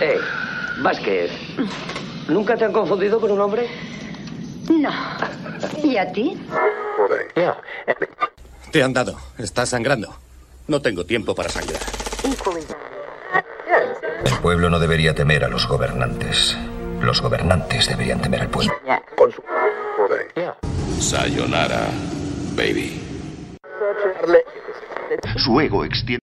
Eh, Vázquez, ¿nunca te han confundido con un hombre? No. ¿Y a ti? Te han dado. Estás sangrando. No tengo tiempo para sangrar. El pueblo no debería temer a los gobernantes. Los gobernantes deberían temer al pueblo. Sayonara, baby. Su ego extiende.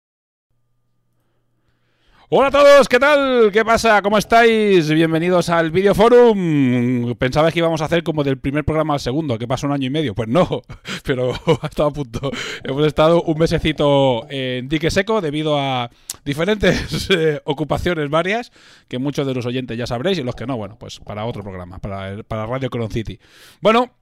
Hola a todos, ¿qué tal? ¿Qué pasa? ¿Cómo estáis? Bienvenidos al Video Forum. Pensaba que íbamos a hacer como del primer programa al segundo, que pasó un año y medio. Pues no, pero ha estado a punto. Hemos estado un mesecito en dique seco debido a diferentes eh, ocupaciones varias, que muchos de los oyentes ya sabréis y los que no, bueno, pues para otro programa, para, para Radio Cron City. Bueno,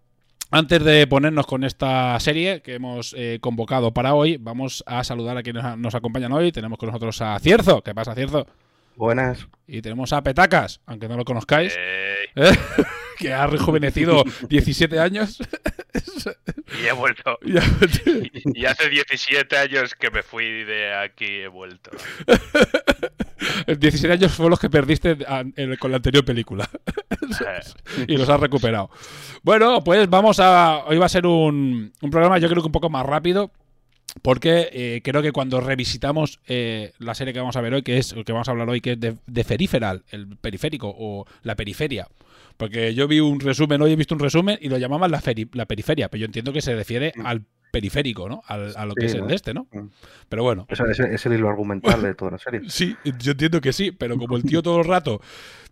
antes de ponernos con esta serie que hemos eh, convocado para hoy, vamos a saludar a quienes nos acompañan hoy. Tenemos con nosotros a Cierzo. ¿Qué pasa, Cierzo? Buenas. Y tenemos a Petacas, aunque no lo conozcáis, ¿eh? que ha rejuvenecido 17 años. Y he vuelto. Y Y hace 17 años que me fui de aquí he vuelto. 17 años fueron los que perdiste con la anterior película. y los has recuperado. Bueno, pues vamos a. Hoy va a ser un, un programa, yo creo que un poco más rápido. Porque eh, creo que cuando revisitamos eh, la serie que vamos a ver hoy, que es que vamos a hablar hoy, que es de, de Peripheral, el periférico o la periferia. Porque yo vi un resumen, hoy he visto un resumen y lo llamaban la, feri- la periferia, pero yo entiendo que se refiere al periférico, ¿no? Al- a lo que es el ¿no? de este, ¿no? Mm. Pero bueno, es, es el hilo argumental de toda la serie. Sí, yo entiendo que sí, pero como el tío todo el rato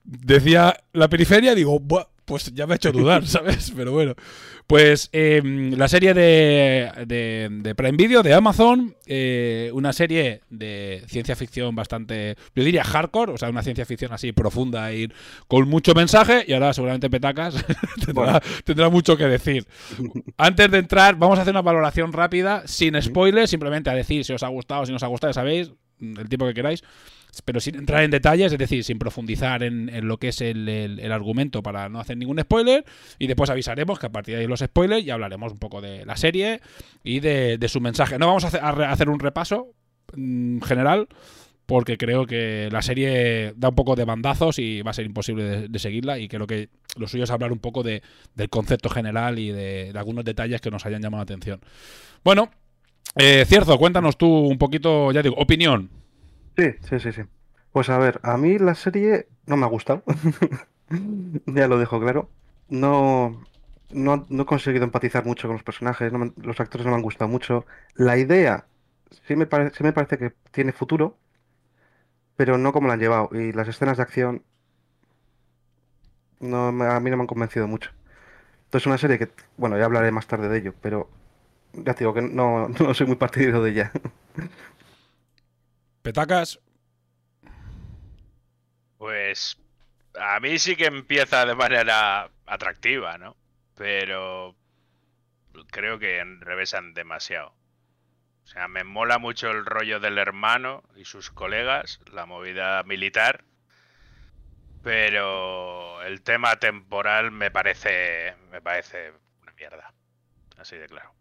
decía la periferia, digo, "Buah, pues ya me ha hecho dudar, ¿sabes? Pero bueno. Pues eh, la serie de, de, de Prime Video, de Amazon, eh, una serie de ciencia ficción bastante, yo diría hardcore, o sea, una ciencia ficción así profunda y con mucho mensaje, y ahora seguramente Petacas tendrá, Bueno. tendrá mucho que decir. Antes de entrar, vamos a hacer una valoración rápida, sin spoilers, simplemente a decir si os ha gustado, si no os ha gustado, ya sabéis, el tiempo que queráis, pero sin entrar en detalles, es decir, sin profundizar en, lo que es el, el- argumento para no hacer ningún spoiler, y después avisaremos que a partir de ahí los spoilers y hablaremos un poco de la serie y de, de su mensaje. No vamos a hacer, hacer un repaso mm, general, porque creo que la serie da un poco de bandazos y va a ser imposible de, seguirla y creo que lo suyo es hablar un poco de, del concepto general y de, de algunos detalles que nos hayan llamado la atención. Bueno, eh, Cierzo, cuéntanos tú un poquito, ya digo, opinión. Sí, sí, sí, sí. Pues a ver, a mí la serie no me ha gustado. Ya lo dejo claro. No, no, no he conseguido empatizar mucho con los personajes, no me- los actores no me han gustado mucho. La idea sí me parece, sí me parece que tiene futuro, pero no como la han llevado. Y las escenas de acción no, a mí no me han convencido mucho. Entonces una serie que, bueno, ya hablaré más tarde de ello, pero ya te digo que no, no soy muy partidario de ella. Petacas, Pues a mí sí que empieza de manera atractiva, ¿no? Pero creo que enrevesan demasiado. O sea, me mola mucho el rollo del hermano y sus colegas, la movida militar. Pero el tema temporal me parece me parece una mierda. Así de claro.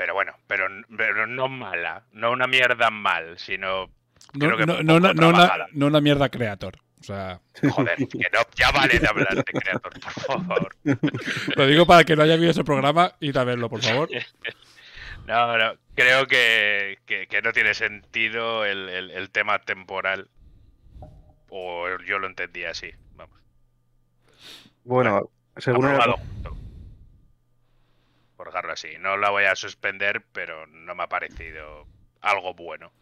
Pero bueno, pero, pero no mala, no una mierda mal, sino no, Creo que no, no, no una, no una mierda creator. O sea, Joder, que no, ya vale de hablar de Creator, por favor. lo digo para que no haya visto ese programa y a verlo, por favor. No, no, creo que, que- que no tiene sentido el, el- el tema temporal. O yo lo entendí así, vamos. Bueno, según el-. Por No la voy a suspender, pero no me ha parecido algo bueno.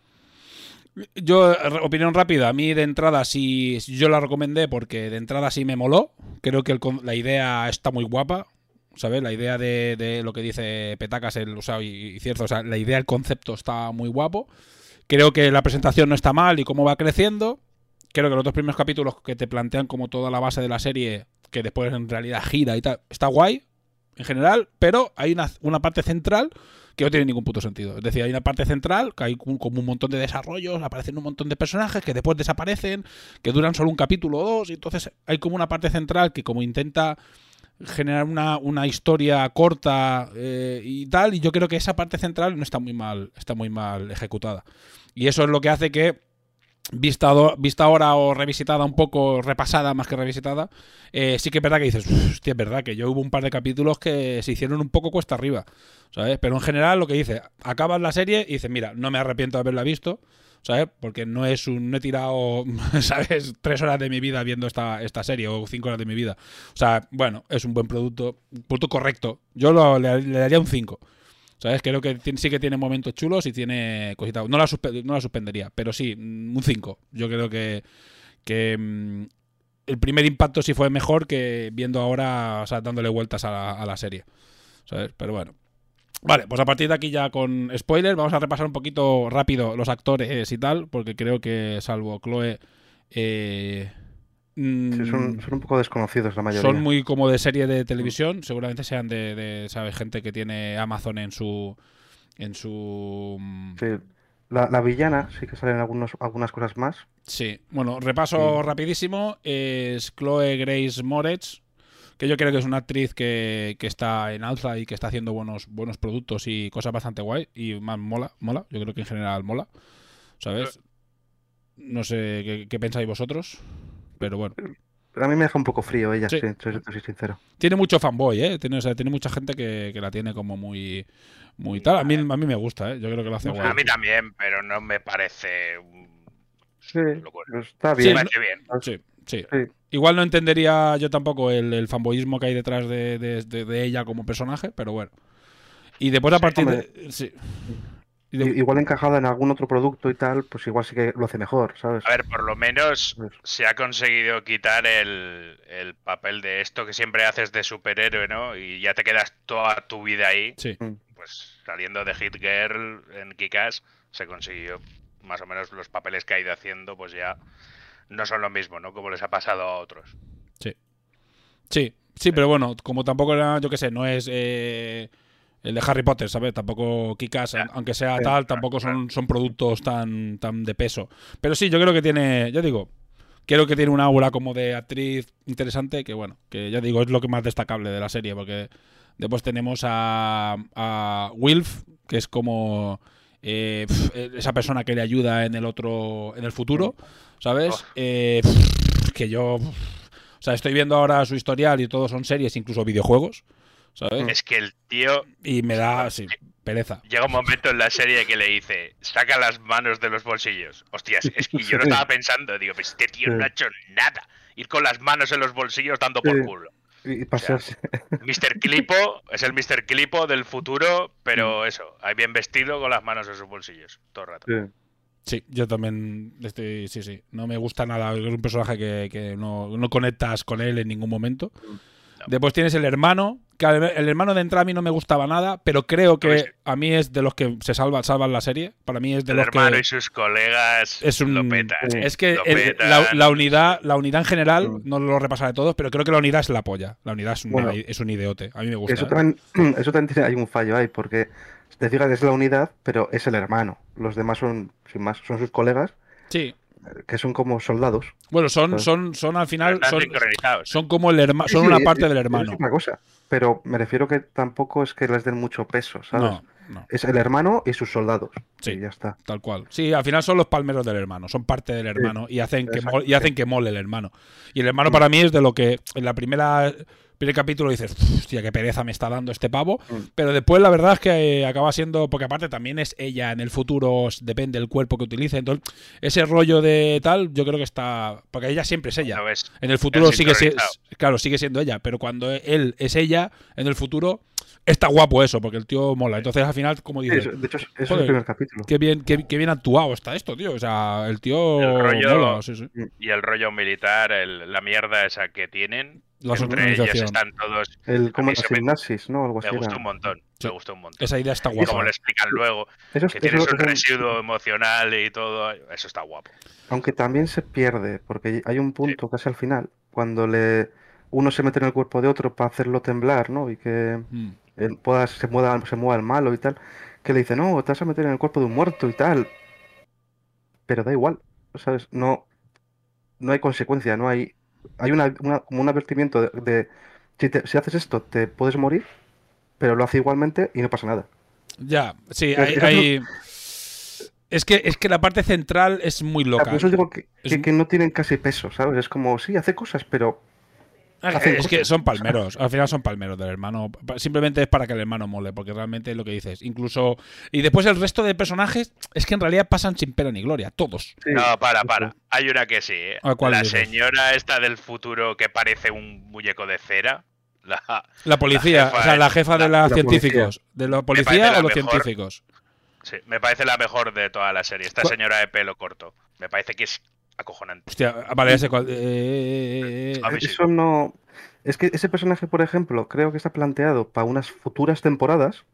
Yo, opinión rápida, a mí de entrada sí, yo la recomendé porque de entrada sí me moló. Creo que la idea está muy guapa, ¿sabes? La idea de, de lo que dice Petacas el, o sea, y, y cierto, o sea, la idea, el concepto está muy guapo. Creo que la presentación no está mal y cómo va creciendo. Creo que los dos primeros capítulos que te plantean como toda la base de la serie, que después en realidad gira y tal, está guay en general, pero hay una, parte central que no tiene ningún puto sentido. Es decir, hay una parte central, que hay como un montón de desarrollos, aparecen un montón de personajes que después desaparecen, que duran solo un capítulo o dos, y entonces hay como una parte central que como intenta generar una, una historia corta eh, y tal, y yo creo que esa parte central no está muy mal, está muy mal ejecutada. Y eso es lo que hace que vista, vista ahora o revisitada un poco, repasada más que revisitada, eh, sí que es verdad que dices, "Uf, hostia, es verdad que yo hubo un par de capítulos que se hicieron un poco cuesta arriba, ¿sabes? Pero en general lo que dice, acabas la serie y dices, mira, no me arrepiento de haberla visto, ¿sabes? Porque no es un, no he tirado, ¿sabes? Tres horas de mi vida viendo esta, esta serie o cinco horas de mi vida. O sea, bueno, es un buen producto, un producto correcto. Yo le, le daría un 5. ¿Sabes? Creo que sí que tiene momentos chulos y tiene cositas. No la, no la suspendería, pero sí, mm, un 5. Yo creo que, que mm, el primer impacto sí fue mejor que viendo ahora, o sea, dándole vueltas a la, a la serie. ¿Sabes? Pero bueno. Vale, pues a partir de aquí ya con spoilers vamos a repasar un poquito rápido los actores y tal, porque creo que salvo Chloe... eh, Sí, son, son un poco desconocidos la mayoría. son muy como de serie de televisión, seguramente sean de, de, ¿sabes? Gente que tiene Amazon en su en su mm, Sí. La, la villana sí que salen algunos, algunas cosas más. Sí, bueno, repaso Sí. rapidísimo. Es Chloe Grace Moretz, que yo creo que es una actriz que, que está en alza y que está haciendo buenos, buenos productos y cosas bastante guay. Y más mola, mola. Yo creo que en general mola. ¿Sabes? No sé qué, qué pensáis vosotros. Pero bueno. Pero a mí me deja un poco frío ella, Sí. sí, soy, soy sincero. Tiene mucho fanboy, ¿eh? Tiene, o sea, tiene mucha gente que, que la tiene como muy. Muy tal. A mí, a mí me gusta, ¿eh? Yo creo que lo hace guay. A mí también, pero no me parece. un- Sí, pero está Sí, bien. Me parece bien. Sí, sí. Sí. Igual no entendería yo tampoco el, el fanboyismo que hay detrás de, de- de- de ella como personaje, pero bueno. Y después a Sí, partir hombre. de... Sí. De- Igual encajada en algún otro producto y tal, pues igual sí que lo hace mejor, ¿sabes? A ver, por lo menos se ha conseguido quitar el, el papel de esto que siempre haces de superhéroe, ¿no? Y ya te quedas toda tu vida ahí. sí. Pues saliendo de Hit Girl en Kikas se consiguió más o menos los papeles que ha ido haciendo, pues ya no son lo mismo, ¿no? Como les ha pasado a otros. Sí, sí, pero bueno, como tampoco era, yo qué sé, no es eh, el de Harry Potter, ¿sabes? Tampoco Kikas, aunque sea tal, tampoco son, son productos tan, tan de peso. Pero sí, yo creo que tiene, ya digo, creo que tiene una aura como de actriz interesante, que bueno, que ya digo, es lo que más destacable de la serie, porque después tenemos a, a Wilf, que es como eh, pf, esa persona que le ayuda en el otro, en el futuro, ¿sabes? Oh. Eh, pf, que yo... pf, o sea, estoy viendo ahora su historial y todo son series, incluso videojuegos, ¿sabes? Es que el tío Y me da, sí, pereza. llega un momento en la serie que le dice, saca las manos de los bolsillos. Hostias, es que yo no estaba pensando, digo, pues este tío no ha hecho nada. Ir con las manos en los bolsillos dando por culo. Y pasarse. Mr. Clipo es el Mr. Clipo del futuro, Mm. pero eso, ahí bien vestido con las manos en sus bolsillos, todo el rato. Sí. Sí, yo también estoy, sí, sí. No me gusta nada. Es un personaje que, que no, no conectas con él en ningún momento. Después tienes el hermano, que al- el hermano de entrada a mí no me gustaba nada, pero creo que a mí es de los que se salva, salvan la serie. Para mí es de El los hermano que... y sus colegas Es un- lo petan. Es que Lo el- petan. la, la unidad, la unidad en general, no lo repasaré todos, pero creo que la unidad es la polla. La unidad es, una- Bueno. es un ideote. A mí me gusta. Eso también, eso también tiene, hay un fallo ahí, porque te fijas, es la unidad, pero es el hermano. Los demás son, sin más, son sus colegas, Sí. Eh, que son como soldados. Bueno, son, son, son al final. Son, sincronizados. son como el hermano. Son sí, una es- parte es- del Es hermano. una cosa. Pero me refiero que tampoco es que les den mucho peso, ¿sabes? No, no. Es el hermano y sus soldados. Sí. Y ya está. Tal cual. Sí, al final son los palmeros del hermano, son parte del hermano y hacen que mol- y hacen que mole el hermano. Y el hermano para mí es de lo que en la primera primer capítulo dices, hostia, qué pereza me está dando este pavo, Mm. pero después la verdad es que eh, acaba siendo porque aparte también es ella en el futuro depende del cuerpo que utilice, entonces ese rollo de tal, yo creo que está porque ella siempre es ella. En el futuro sigue si- sincronizado. claro, sigue siendo ella, pero cuando él es ella en el futuro está guapo eso, porque el tío mola. Entonces al final como Sí, dices, eso- de hecho, es- eso es el primer capítulo. Qué bien, qué, qué bien actuado está esto, tío. O sea, el tío. El rollo- mola, sí, sí. Y el rollo militar, el- la mierda esa que tienen, La entre ellos están todos. El, como se me- ¿no? Algo así Me gustó era. un montón, Sí. me gustó un montón. Esa idea está Y guapa. como lo explican luego, Eso que eso tienes es- un eso- residuo emocional y todo, eso está guapo. Aunque también se pierde, porque hay un punto casi al final, cuando le uno se mete en el cuerpo de otro para hacerlo temblar, ¿no? Y que Mm. Él pueda, se mueva, se mueva el malo y tal, que le dice, no, te vas a meter en el cuerpo de un muerto y tal. Pero da igual, ¿sabes? No, no hay consecuencia, no hay. Hay una, una- como un advertimiento de, de, si, te- si haces esto, te puedes morir, pero lo hace igualmente y no pasa nada. Ya, sí, hay. hay- Es que, es que la parte central es muy loca. por eso digo que, Es- que- que no tienen casi peso, ¿sabes? Es como, sí, hace cosas, pero Es que son palmeros, al final son palmeros del hermano. Simplemente es para que el hermano mole, porque realmente es lo que dices. Incluso. Y después el resto de personajes es que en realidad pasan sin pena ni gloria, todos. sí. No, para, para. Hay una que sí, ¿eh? ¿A cuál La dices? señora esta del futuro que parece un muñeco de cera. La... La policía, jefa, o sea, la jefa de la- los la científicos. ¿De los parece policía la o los mejor. científicos? Sí, me parece la mejor de toda la serie. Esta ¿Cuál? señora de pelo corto. Me parece que es acojonante. Hostia, vale, ese cual. eh, eh, A mí sí. Eso no. Es que ese personaje, por ejemplo, creo que está planteado para unas futuras temporadas.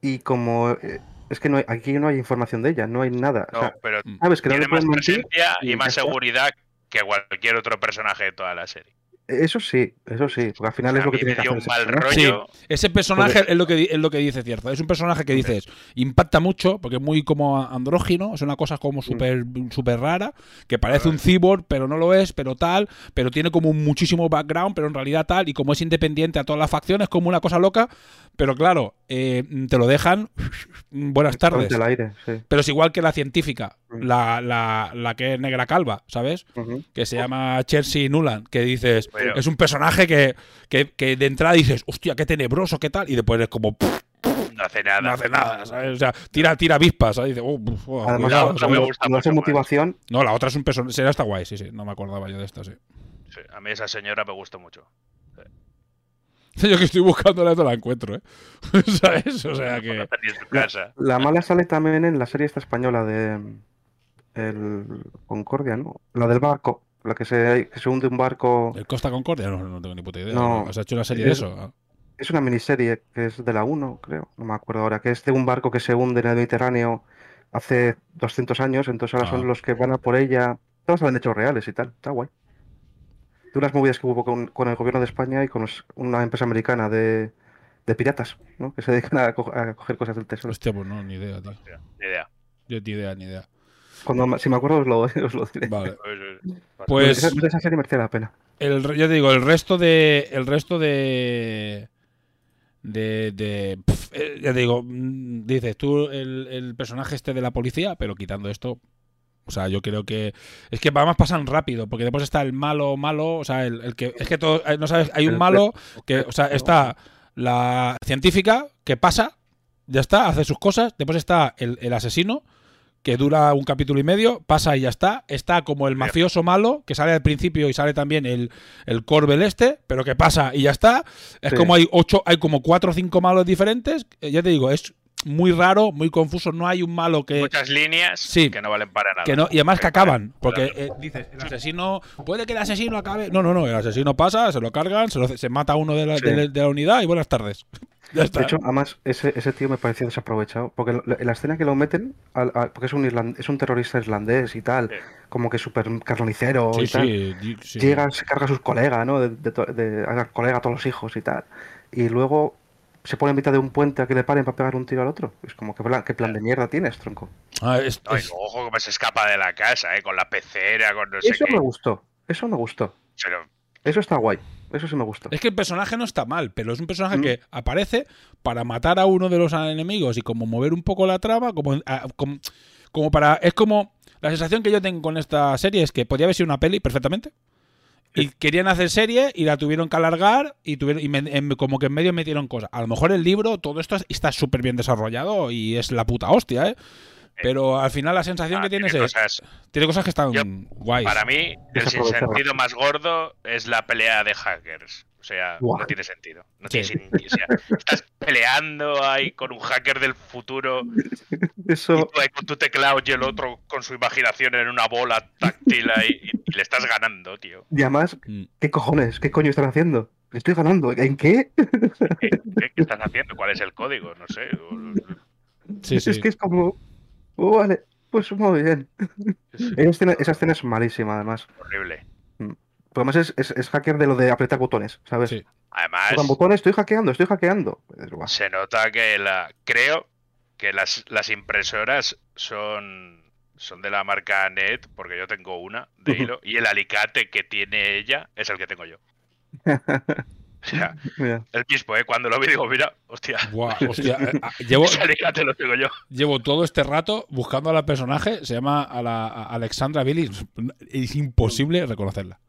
Y como. eh, es que no hay- aquí no hay información de ella, no hay nada. O No, sea, pero sabes que tiene más presencia y y más ya seguridad que cualquier otro personaje de toda la serie. Eso sí, eso sí, porque al final es lo que tiene que hacer ese mal personaje. rollo. Ese personaje es lo que es lo que dice cierto. Es un personaje que dices impacta mucho porque es muy como andrógino, es una cosa como súper súper rara, que parece un cyborg, pero no lo es, pero tal, pero tiene como un muchísimo background, pero en realidad tal, y como es independiente a todas las facciones, como una cosa loca, pero claro, eh, te lo dejan buenas tardes. Aire, sí. Pero es igual que la científica, Mm. La, la, la que es negra calva, ¿sabes? Que se llama Chelsea Nuland, que dices, Pero- es un personaje que, que, que de entrada dices, hostia, qué tenebroso, qué tal, y después es como, "Pff, No hace nada. no hace nada, ¿sabes? O sea, tira, tira avispas, ¿sabes? Y dices, "Oh, oh, Además, cuidado", otra ¿sabes? me gusta cuando hace motivación, No, la otra es un personaje, será está guay, sí, sí, no me acordaba yo de esta, sí. Sí, a mí esa señora me gusta mucho. Yo que estoy buscándola no la encuentro, ¿eh? ¿Sabes? O sea No que... casa. la mala sale también en la serie esta española de el Concordia, ¿no? La del barco, la que se, que se hunde un barco. ¿El Costa Concordia? No, no tengo ni puta idea. No. ¿Has hecho una serie de Es- eso? Ah. Es una miniserie que es de la 1, creo, no me acuerdo ahora, que es de un barco que se hunde en el Mediterráneo hace 200 años, entonces ahora Ah. son los que van a por ella. Todos saben hechos reales y tal, está guay. De unas movidas que hubo con, con el gobierno de España y con los- una empresa americana de, de piratas, ¿no? Que se dedican a, co- a coger cosas del tesoro. Hostia, pues no, ni idea, tío. Hostia, ni idea. Yo ni idea, ni idea. Cuando, si me acuerdo os lo, os lo diré. Vale. Pues, esa, esa serie merecía la pena. El, ya te digo, el resto de. El resto de. De. de pf, eh, ya te digo, mm, dices tú el, el personaje este de la policía, pero quitando esto. O sea, yo creo que. Es que además pasan rápido, porque después está el malo, malo. O sea, el, el que. Es que todo. eh, No sabes, hay un malo que. O sea, está la científica que pasa, ya está, hace sus cosas. Después está el, el asesino, que dura un capítulo y medio, pasa y ya está. Está como el mafioso malo, que sale al principio y sale también el, el Corbel este, pero que pasa y ya está. Es Sí. como hay ocho, hay como cuatro o cinco malos diferentes. Eh, Ya te digo, es muy raro, muy confuso. No hay un malo que. Muchas líneas sí. que no valen para nada. Que no, y además que acaban, valen- porque eh, dices, el asesino, puede que el asesino acabe. No, no, no, el asesino pasa, se lo cargan, se, lo- se mata a uno de la, Sí. de la- de la unidad y buenas tardes. Ya está. De hecho, además, ese, ese tío me pareció desaprovechado. Porque en la escena que lo meten, al- al- porque es un, irland- es un terrorista irlandés y tal, Sí. como que súper carnicero sí, y tal. sí, sí. Llega, se carga a sus colegas, ¿no? De, de, de- a colega a todos los hijos y tal. Y luego se pone en mitad de un puente a que le paren para pegar un tiro al otro. Es como, ¿qué plan, qué plan de mierda tienes, tronco? Ah, es- No, y es- luego, ojo, cómo se escapa de la casa, ¿eh? Con la pecera, con no sé Eso qué. me gustó. Eso me gustó. Pero Eso está guay. Eso sí me gustó. Es que el personaje no está mal, pero es un personaje Mm. que aparece para matar a uno de los enemigos y como mover un poco la trama, como, a- como, como para... Es como... La sensación que yo tengo con esta serie es que podría haber sido una peli perfectamente. Y querían hacer serie y la tuvieron que alargar y tuvieron y me- en- como que en medio metieron cosas. A lo mejor el libro, todo esto es- está súper bien desarrollado y es la puta hostia, ¿eh? Pero al final la sensación ah, que tienes tiene es... cosas- Tiene cosas que están Yo- guays. Para mí, el sinsentido más gordo es la pelea de hackers. O sea, no tiene sentido. No Sí. tiene sentido. O sea, estás peleando ahí con un hacker del futuro y Eso, tú ahí con tu teclado y el otro con su imaginación en una bola táctil ahí y, y le estás ganando, tío. y además, Mm. ¿qué cojones? ¿Qué coño están haciendo? Estoy ganando. ¿En qué? ¿Qué, qué- qué estás haciendo? ¿Cuál es el código? No sé. Sí, sí. Es que es como. "Oh, vale, pues muy bien. Esa escena, esa escena es malísima, además. Horrible. Porque además es, es, es hacker de lo de apretar botones, ¿sabes? Sí. Además, Tocan botones, estoy hackeando, estoy hackeando. Se nota que la. Creo que las, las impresoras son. Son de la marca NET, porque yo tengo una de hilo, y el alicate que tiene ella es el que tengo yo. O sea, Mira. el mismo, ¿eh? Cuando lo vi digo, mira, hostia, Buah, hostia, eh, ah, llevo, te lo digo yo. llevo todo este rato buscando a la personaje. Se llama a la, a Alexandra Billy. Es imposible reconocerla.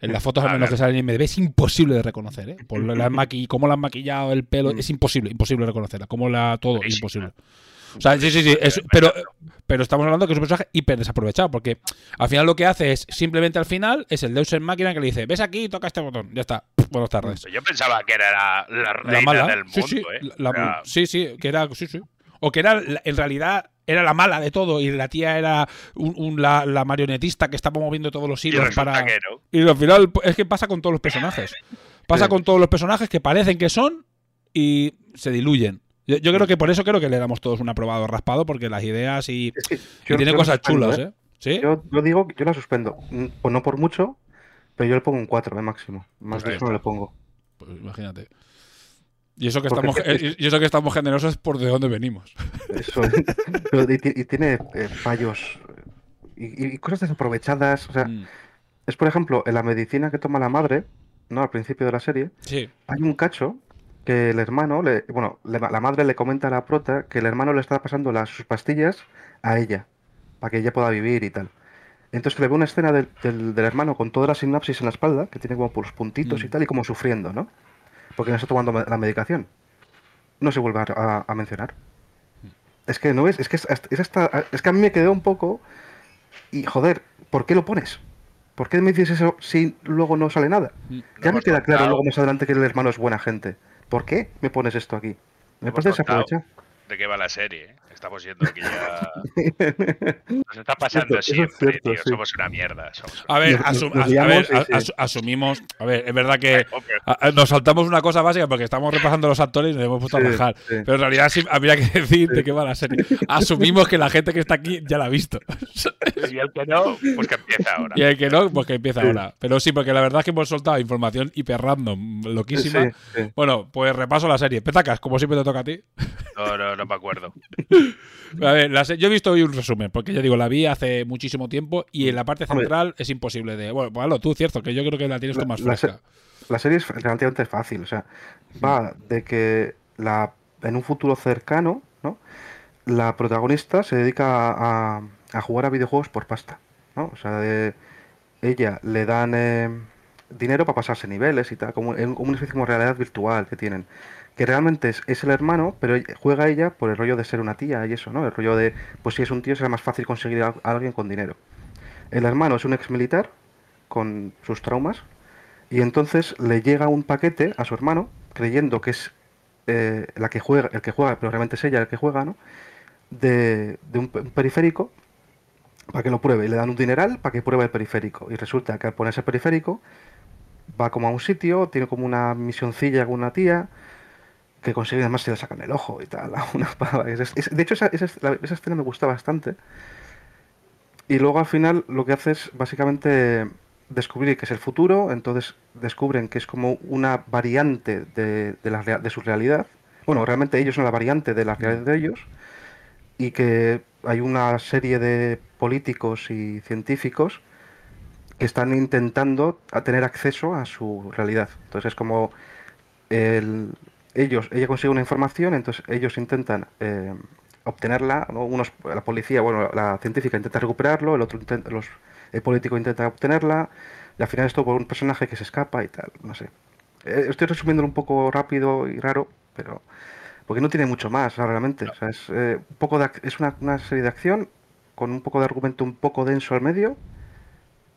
En las fotos al menos que salen en IMDb es imposible de reconocer, ¿eh? Por la maqui- cómo la han maquillado el pelo, es imposible, imposible reconocerla. Cómo la todo, imposible. O sea, sí, sí, sí. es- pero, pero estamos hablando que es un personaje hiper desaprovechado, porque al final lo que hace es simplemente al final es el Deus en máquina que le dice, ves aquí, toca este botón, ya está. Buenas tardes. Yo pensaba que era la, la reina La mala, del mundo, sí, sí, ¿eh? la- O sea, sí, sí, que era, sí, sí. O que era, en realidad, era la mala de todo y la tía era un- un- la, la marionetista que estaba moviendo todos los hilos para. que no. Y al final es que pasa con todos los personajes. Pasa Sí. con todos los personajes que parecen que son y se diluyen. Yo, yo creo que por eso creo que le damos todos un aprobado raspado, porque las ideas y, Es que y yo- tiene cosas chulas, ¿eh? ¿eh? ¿Sí? Yo, yo digo yo la suspendo. Mm, Pues no por mucho, pero yo le pongo un 4 de máximo. Más Pues de eso no le pongo. Pues imagínate. Y eso que estamos es y eso que estamos generosos por de dónde venimos. Eso. Y, ti- y tiene eh, fallos y, y cosas desaprovechadas. O sea, Mm. es por ejemplo, en la medicina que toma la madre, ¿no? Al principio de la serie, Sí. hay un cacho que el hermano, le, bueno, la madre le comenta a la prota que el hermano le está pasando las, sus pastillas a ella, para que ella pueda vivir y tal. Entonces le ve una escena del, del- del hermano con toda la sinapsis en la espalda, que tiene como los puntitos y Mm. tal, y como sufriendo, ¿no? Porque no está tomando la medicación. No se vuelve a, mencionar. Es que no es, es que es, hasta- es hasta- es que a mí me quedó un poco y joder, ¿por qué lo pones? ¿Por qué me dices eso si luego no sale nada? Mm. Ya me queda claro luego más adelante que el hermano es buena gente. ¿Por qué me pones esto aquí? Me parece contado. De qué va la serie. ¿eh? Estamos yendo aquí ya. Nos está pasando Cierto, eso es siempre, cierto, tío. sí. Somos una mierda. Somos una A ver, asum- a ver, a- as- asumimos. A ver, es verdad que a- a- nos saltamos una cosa básica porque estamos repasando los actores y nos hemos puesto a Sí, bajar. sí. Pero en realidad sí habría que decir de qué va la serie. Asumimos que la gente que está aquí ya la ha visto. Y el que no, pues que empieza ahora. Y el que no, pues que empieza Sí. ahora. Pero sí, porque la verdad es que hemos soltado información hiper random, loquísima. Sí, sí. Bueno, pues repaso la serie. Petacas, como siempre te toca a ti. No, no, no me acuerdo. A ver, la se- yo he visto hoy un resumen, porque ya digo, la vi hace muchísimo tiempo y en la parte Hombre. central es imposible de. Bueno, pues hazlo tú, cierto, que yo creo que la tienes tú La- más la fresca. La serie es relativamente fácil, o sea, va de que la, en un futuro cercano, ¿no? La protagonista se dedica a, a jugar a videojuegos por pasta, ¿no? O sea, de- ella le dan eh, dinero para pasarse niveles y tal, como, en- como una especie como realidad virtual que tienen. Que realmente es, el hermano, pero juega ella por el rollo de ser una tía y eso, ¿no? El rollo de, pues si es un tío será más fácil conseguir a, alguien con dinero. El hermano es un ex militar con sus traumas y entonces le llega un paquete a su hermano, creyendo que es eh, la que juega, el que juega, pero realmente es ella el que juega, ¿no? De, un, un periférico para que lo pruebe. Y le dan un dineral para que pruebe el periférico. Y resulta que al ponerse el periférico va como a un sitio, tiene como una misioncilla con una tía que consigue además se le sacan el ojo y tal. Una pava. Es- es- de hecho, esa, esa, esa escena me gusta bastante. Y luego al final lo que hace es básicamente descubrir que es el futuro, entonces descubren que es como una variante de, de, la de su realidad. Bueno, realmente ellos son la variante de la realidad de ellos y que hay una serie de políticos y científicos que están intentando a tener acceso a su realidad. Entonces es como el- ellos, ella consigue una información, entonces ellos intentan eh, obtenerla, ¿no? Unos, la policía, bueno, la científica intenta recuperarlo, el otro intenta, los, el político intenta obtenerla, y al final esto por un personaje que se escapa y tal, no sé. Eh, estoy resumiéndolo un poco rápido y raro, pero porque no tiene mucho más, realmente. Es, eh, poco es una, una serie de acción con un poco de argumento un poco denso al medio,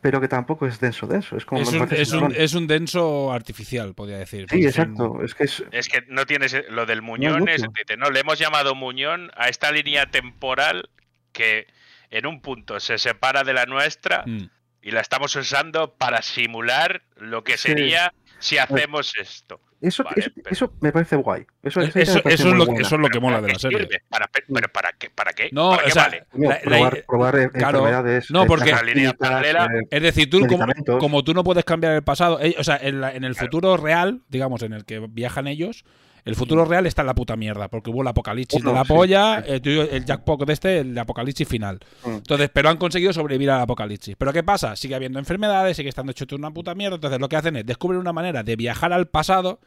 pero que tampoco es denso denso. Es como Es un, es, un, simplón. es un denso artificial, podría decir. Sí, un- exacto. Es que es, Es que no tienes eh, lo del Muñón, mucho. es, no, le hemos llamado Muñón a esta línea temporal que en un punto se separa de la nuestra Mm. y la estamos usando para simular lo que Sí. sería si hacemos esto. Eso, Vale, eso, pero- eso me parece guay. Eso, Eso, me parece eso es lo, eso es lo que mola de ¿Para la serie. sirve? ¿Para, pero para qué? ¿Para qué? No, ¿Para o qué sea, vale? La- la probar, ide- probar eh, claro. enfermedades. No, eh, porque- La línea paralela- eh, Es decir, tú como, como tú no puedes cambiar el pasado, eh, o sea, en, la- en el futuro real, digamos, en el que viajan ellos, El futuro real está en la puta mierda, porque hubo el apocalipsis de la sí, polla, sí. el, tuyo- el jackpot de este, el apocalipsis final. Mm. Entonces, pero han conseguido sobrevivir al apocalipsis. Pero ¿qué pasa? Sigue habiendo enfermedades, sigue estando hecho una puta mierda. Entonces, lo que hacen es descubrir una manera de viajar al pasado,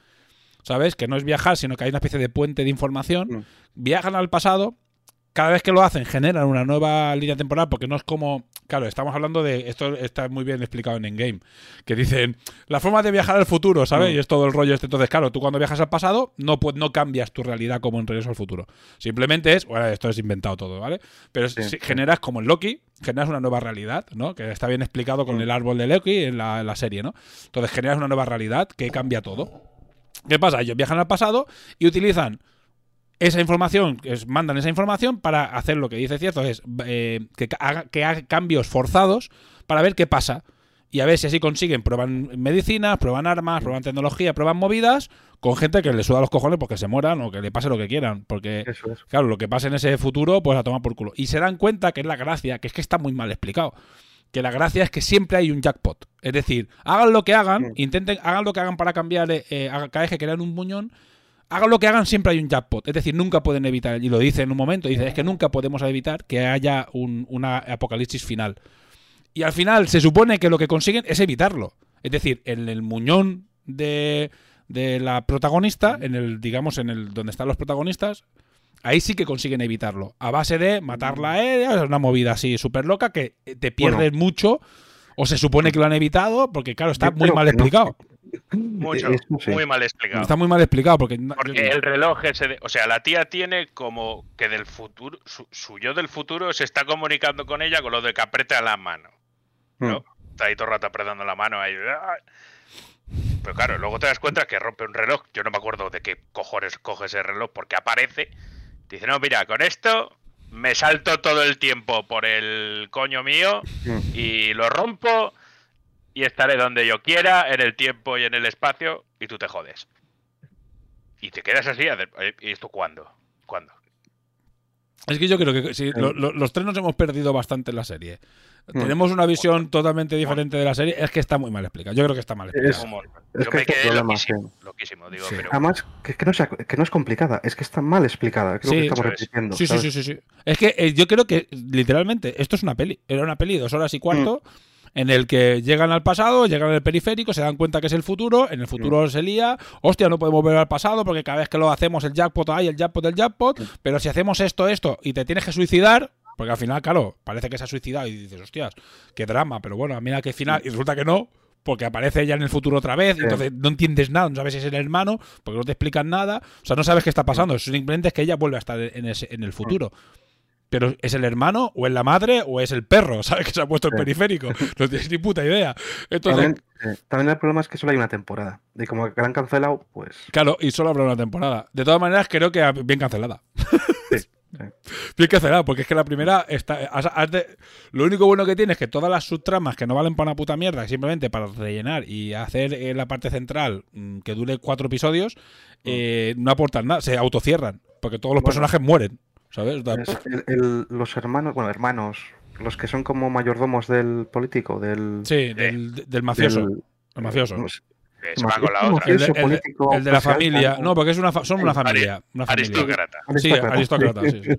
¿sabes? Que no es viajar, sino que hay una especie de puente de información. Mm. Viajan al pasado. Cada vez que lo hacen, generan una nueva línea temporal, porque no es como. Claro, estamos hablando de. Esto está muy bien explicado en Endgame. Que dicen. La forma de viajar al futuro, ¿sabes? Mm. Y es todo el rollo este. Entonces, claro, tú cuando viajas al pasado, no, pu- no cambias tu realidad como en regreso al futuro. Simplemente es. Bueno, esto es inventado todo, ¿vale? Pero Sí, si- sí. generas como en Loki, generas una nueva realidad, ¿no? Que está bien explicado con Mm. el árbol de Loki en la, en la serie, ¿no? Entonces generas una nueva realidad que cambia todo. ¿Qué pasa? Ellos viajan al pasado y utilizan esa información, es, mandan esa información para hacer lo que dice cierto, es eh, que, haga, que haga cambios forzados para ver qué pasa. Y a ver si así consiguen, prueban medicinas, prueban armas, prueban tecnología, prueban movidas con gente que le suda los cojones porque se mueran o que le pase lo que quieran. Porque es. Claro, lo que pasa en ese futuro, pues a tomar por culo. Y se dan cuenta que es la gracia, que es que está muy mal explicado. Que la gracia es que siempre hay un jackpot. Es decir, hagan lo que hagan, intenten, hagan lo que hagan para cambiar, eh, eh, cada vez que crean un muñón, hagan lo que hagan, siempre hay un jackpot. Es decir, nunca pueden evitar, y lo dice en un momento, dice, es que nunca podemos evitar que haya un, una apocalipsis final. Y al final se supone que lo que consiguen es evitarlo. Es decir, en el muñón de, de la protagonista, en el, digamos, en el donde están los protagonistas, ahí sí que consiguen evitarlo. A base de matarla a ella, es una movida así súper loca que te pierdes mucho. O se supone que lo han evitado, porque claro, está muy mal explicado. Mucho, sí. muy mal explicado. Está muy mal explicado, porque... el reloj ese, de- o sea, la tía tiene como que del futuro, su, su yo del futuro se está comunicando con ella con lo de que aprieta la mano. ¿no? Mm. Está ahí todo el rato apretando la mano ahí. ¡ah! Pero claro, luego te das cuenta que rompe un reloj. Yo no me acuerdo de qué cojones coge ese reloj porque aparece. Dice, no, mira, con esto me salto todo el tiempo por el coño mío Mm. y lo rompo y estaré donde yo quiera, en el tiempo y en el espacio, y tú te jodes. Y te quedas así, eh, ¿y esto cuándo? ¿Cuándo? Es que yo creo que sí, lo- lo- los tres nos hemos perdido bastante en la serie. Mm. Tenemos una visión totalmente diferente de la serie. Es que está muy mal explicado. Yo creo que está mal explicado. Es- es que me quedé problema, loquísimo, sí. loquísimo, digo, Sí. pero Además, que, que no sea, que no es complicada, es que está mal explicada. Creo Sí, que estamos repitiendo. Sí, sí, sí, sí, sí. Es que eh, yo creo que literalmente esto es una peli. Era una peli de dos horas y cuarto en el que llegan al pasado, llegan al periférico, se dan cuenta que es el futuro, en el futuro se lía, hostia, no podemos volver al pasado porque cada vez que lo hacemos el jackpot hay, el jackpot, el jackpot, pero si hacemos esto, esto y te tienes que suicidar, porque al final, claro, parece que se ha suicidado y dices, hostias, qué drama, pero bueno, mira que final, y resulta que no. Porque aparece ella en el futuro otra vez, Sí. entonces no entiendes nada, no sabes si es el hermano, porque no te explican nada, o sea, no sabes qué está pasando, simplemente es que ella vuelve a estar en, ese- en el futuro. Pero ¿es el hermano, o es la madre, o es el perro? ¿Sabes? Que se ha puesto el Sí. periférico. No tienes ni puta idea. Entonces, También, eh, también el problema es que solo hay una temporada. Y como que la han cancelado, pues. claro, y solo habrá una temporada. De todas maneras, creo que bien cancelada. Sí, sí. Bien cancelada, porque es que la primera está. has- has de- lo único bueno que tiene es que todas las subtramas que no valen para una puta mierda, simplemente para rellenar y hacer eh, la parte central mm, que dure cuatro episodios, eh, no aportan nada, se autocierran, porque todos los. Bueno. personajes mueren. ¿Sabes? El- el- los hermanos, bueno, hermanos, los que son como mayordomos del político, del. Sí, del, del mafioso. del- El mafioso. no sé, que se va con la mafioso, otra. El, de- el el la familia. ¿no? Porque es una fa- son una familia. Una familia. Aristócrata. Sí, aristócrata, sí, sí.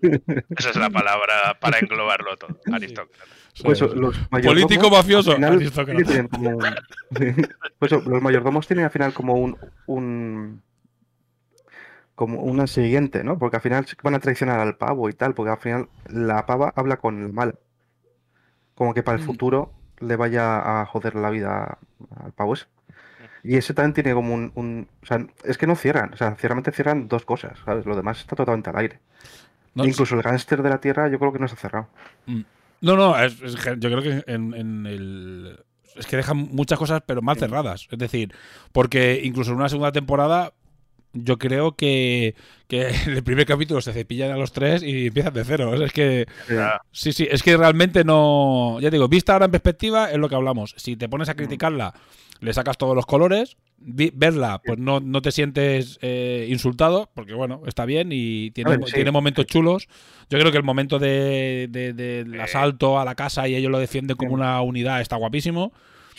Esa es la palabra para englobarlo todo. Aristócrata. Pues los Político mafioso, final, aristócrata. como Pues eso, los mayordomos tienen al final como un, un como una siguiente, ¿no? Porque al final van a traicionar al pavo y tal, porque al final la pava habla con el mal. Como que para el Mm. futuro le vaya a joder la vida al pavo ese. Y ese también tiene como un, un- O sea, es que no cierran. O sea, ciertamente cierran dos cosas, ¿sabes? Lo demás está totalmente al aire. No, Incluso el gánster de la Tierra yo creo que no se ha cerrado. No, no, es- es que yo creo que en, en el. Es que dejan muchas cosas, pero mal cerradas. Es decir, porque incluso en una segunda temporada, yo creo que, que en el primer capítulo se cepillan a los tres y empiezan de cero. Es que. Sí, sí, es que realmente no. Ya digo, vista ahora en perspectiva es lo que hablamos. Si te pones a criticarla, le sacas todos los colores. Vi- verla, pues no, no te sientes eh, insultado, porque bueno, está bien y tiene, A ver, sí. tiene momentos chulos. Yo creo que el momento de, de- del Eh. asalto a la casa y ellos lo defienden como una unidad está guapísimo.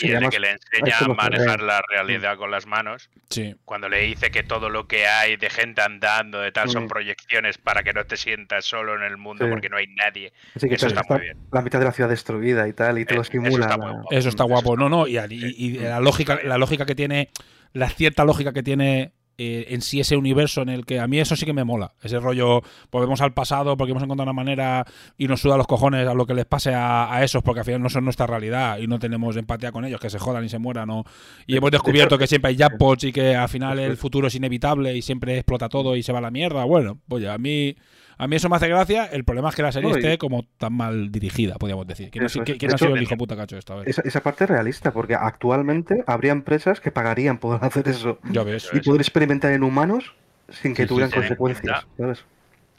Y además, que le enseña a manejar la realidad con las manos. Sí. Cuando le dice que todo lo que hay de gente andando, de tal, son proyecciones para que no te sientas solo en el mundo Sí. porque no hay nadie. Así que Eso está, está muy bien. la mitad de la ciudad destruida y tal, y todo Eh, eso simula. está la- guapo. Eso está guapo. No, no, y, y- y la lógica, la lógica que tiene, la cierta lógica que tiene eh, en sí ese universo en el que a mí eso sí que me mola. Ese rollo, volvemos al pasado porque hemos encontrado una manera y nos suda los cojones a lo que les pase a, a esos porque al final no son nuestra realidad y no tenemos empatía con ellos, que se jodan y se mueran. ¿no? Y hemos descubierto que siempre hay jackpots y que al final el futuro es inevitable y siempre explota todo y se va a la mierda. Bueno, pues ya, a mí... A mí eso me hace gracia. El problema es que la serie No, y- esté como tan mal dirigida, podríamos decir. ¿Quién, ha Eso si- es. quién De ha sido hecho, el hijo puta cacho esta vez? Esa, esa parte es realista, porque actualmente habría empresas que pagarían por hacer eso Ya ves. y poder experimentar en humanos sin que Sí, tuvieran consecuencias. ¿sabes?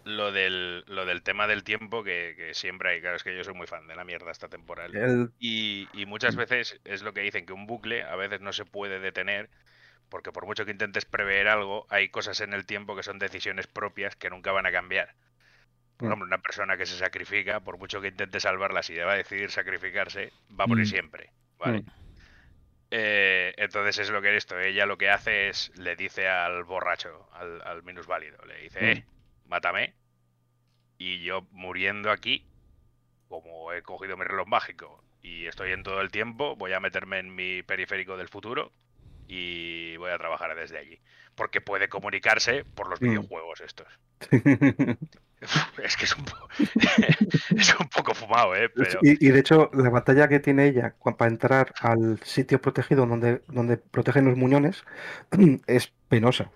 Lo del, lo del tema del tiempo que, que siempre hay. Claro, es que yo soy muy fan de la mierda esta temporal. El- Y, y muchas veces es lo que dicen, que un bucle a veces no se puede detener, porque por mucho que intentes prever algo, hay cosas en el tiempo que son decisiones propias que nunca van a cambiar. Por Mm. ejemplo, una persona que se sacrifica, por mucho que intente salvarla, si va a decidir sacrificarse, va a morir Mm. siempre. ¿vale? Mm. Eh, entonces es lo que esto, ella lo que hace es, le dice al borracho, al, al minusválido, le dice, Mm. eh, mátame, y yo muriendo aquí, como he cogido mi reloj mágico y estoy en todo el tiempo, voy a meterme en mi periférico del futuro y voy a trabajar desde allí. Porque puede comunicarse por los videojuegos estos. Es que es un, po- es un poco fumado, ¿eh? Pero... y, y de hecho, la batalla que tiene ella para entrar al sitio protegido donde, donde protegen los muñones es penosa.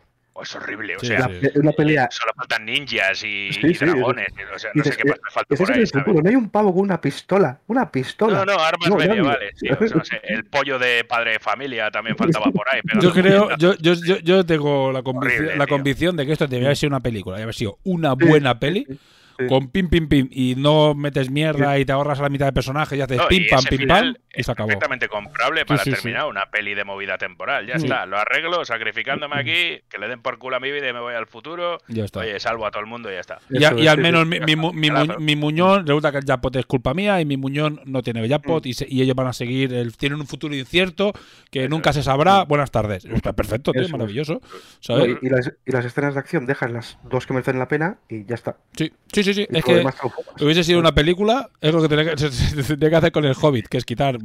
Es horrible, o Sí, sea, sí. es una pelea. solo faltan ninjas y, Sí, y sí, dragones, o sea, no sé qué me falta por ahí, el ¿sabes? futuro, no hay un pavo con una pistola. Una pistola. No, no, armas No, medievales, tío. o sea, no sé, el pollo de padre de familia también faltaba por ahí. Yo creo, yo, yo, yo, yo tengo la convicción, Horrible, la convicción de que esto debería haber sido una película, debería haber sido una buena peli sí, con pim pim pim y no metes mierda y te ahorras a la mitad de personaje y haces No, pim y pam pim final pam y es se acabó. perfectamente comprable para sí, sí. terminar una peli de movida temporal. Ya Sí. está, lo arreglo sacrificándome aquí, que le den por culo a mi vida y me voy al futuro. Ya está. Oye, salvo a todo el mundo y ya está. Y, y al menos mi, mi mu- mi muñón resulta que el jackpot es culpa mía y mi muñón no tiene Mm. jackpot y, se- y ellos van a seguir, el- tienen un futuro incierto que nunca se sabrá. Buenas tardes. Está perfecto, tío, maravilloso. Y, y las, y las escenas de acción dejan las dos que merecen la pena y ya está. Sí, sí, sí. sí. Es que hubiese sido una película, es lo que tenía que, se- tenía que hacer con el Hobbit, que es quitar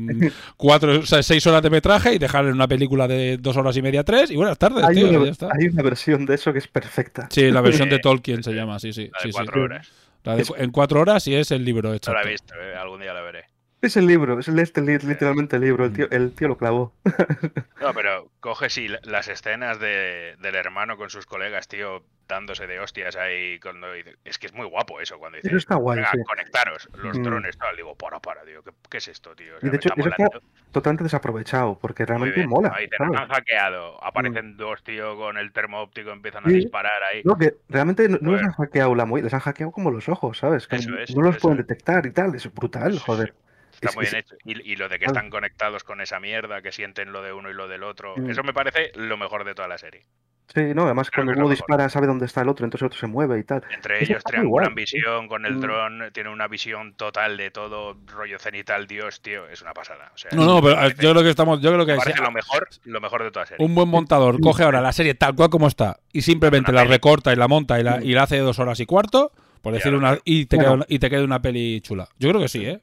cuatro, o sea, seis horas de metraje y dejar en una película de dos horas y media, tres, y buenas tardes, Hay tío, una, ya está. hay una versión de eso que es perfecta. Sí, la versión de Tolkien se llama, sí, sí. La de sí, sí. cuatro horas. La de- en cuatro horas y es el libro, No exacto. la he visto, eh, algún día la veré. Es el libro, es el- este, li- literalmente el libro. El tío, el tío lo clavó. No, pero coge la- las escenas de, del hermano con sus colegas, tío, dándose de hostias ahí. Cuando es que es muy guapo eso, cuando dice, Eso está guay, "Venga, sí. conectaros, los Mm. drones, tal. Digo, para, para, tío, ¿qué, qué es esto, tío? O Y de hecho, eso está totalmente desaprovechado porque realmente mola. Ahí te han hackeado, aparecen dos, tío, con el termo óptico, empiezan a Sí. disparar ahí. No, que realmente no, no les han hackeado la movida, les han hackeado como los ojos, ¿sabes? Que Eso es, no los eso pueden es. detectar y tal. Es brutal, sí, joder. Está Es- muy bien hecho. Y, y lo de que están conectados con esa mierda, que sienten lo de uno y lo del otro. Mm. Eso me parece lo mejor de toda la serie. Sí, no, además Creo cuando que es lo uno dispara sabe dónde está el otro, entonces el otro se mueve y tal. Entre Eso ellos triangulan visión con el Mm. dron, tienen una visión total de todo, rollo cenital, Dios, tío, es una pasada. O sea, No, no, pero parece- yo creo que estamos, yo creo que parece sea- lo mejor, lo mejor de toda la serie. un buen montador coge ahora la serie tal cual como está y simplemente la recorta y la monta y la, y la hace de dos horas y cuarto, por decir una, y te, Bueno. queda una, y te queda una peli chula. Yo creo que sí, ¿eh?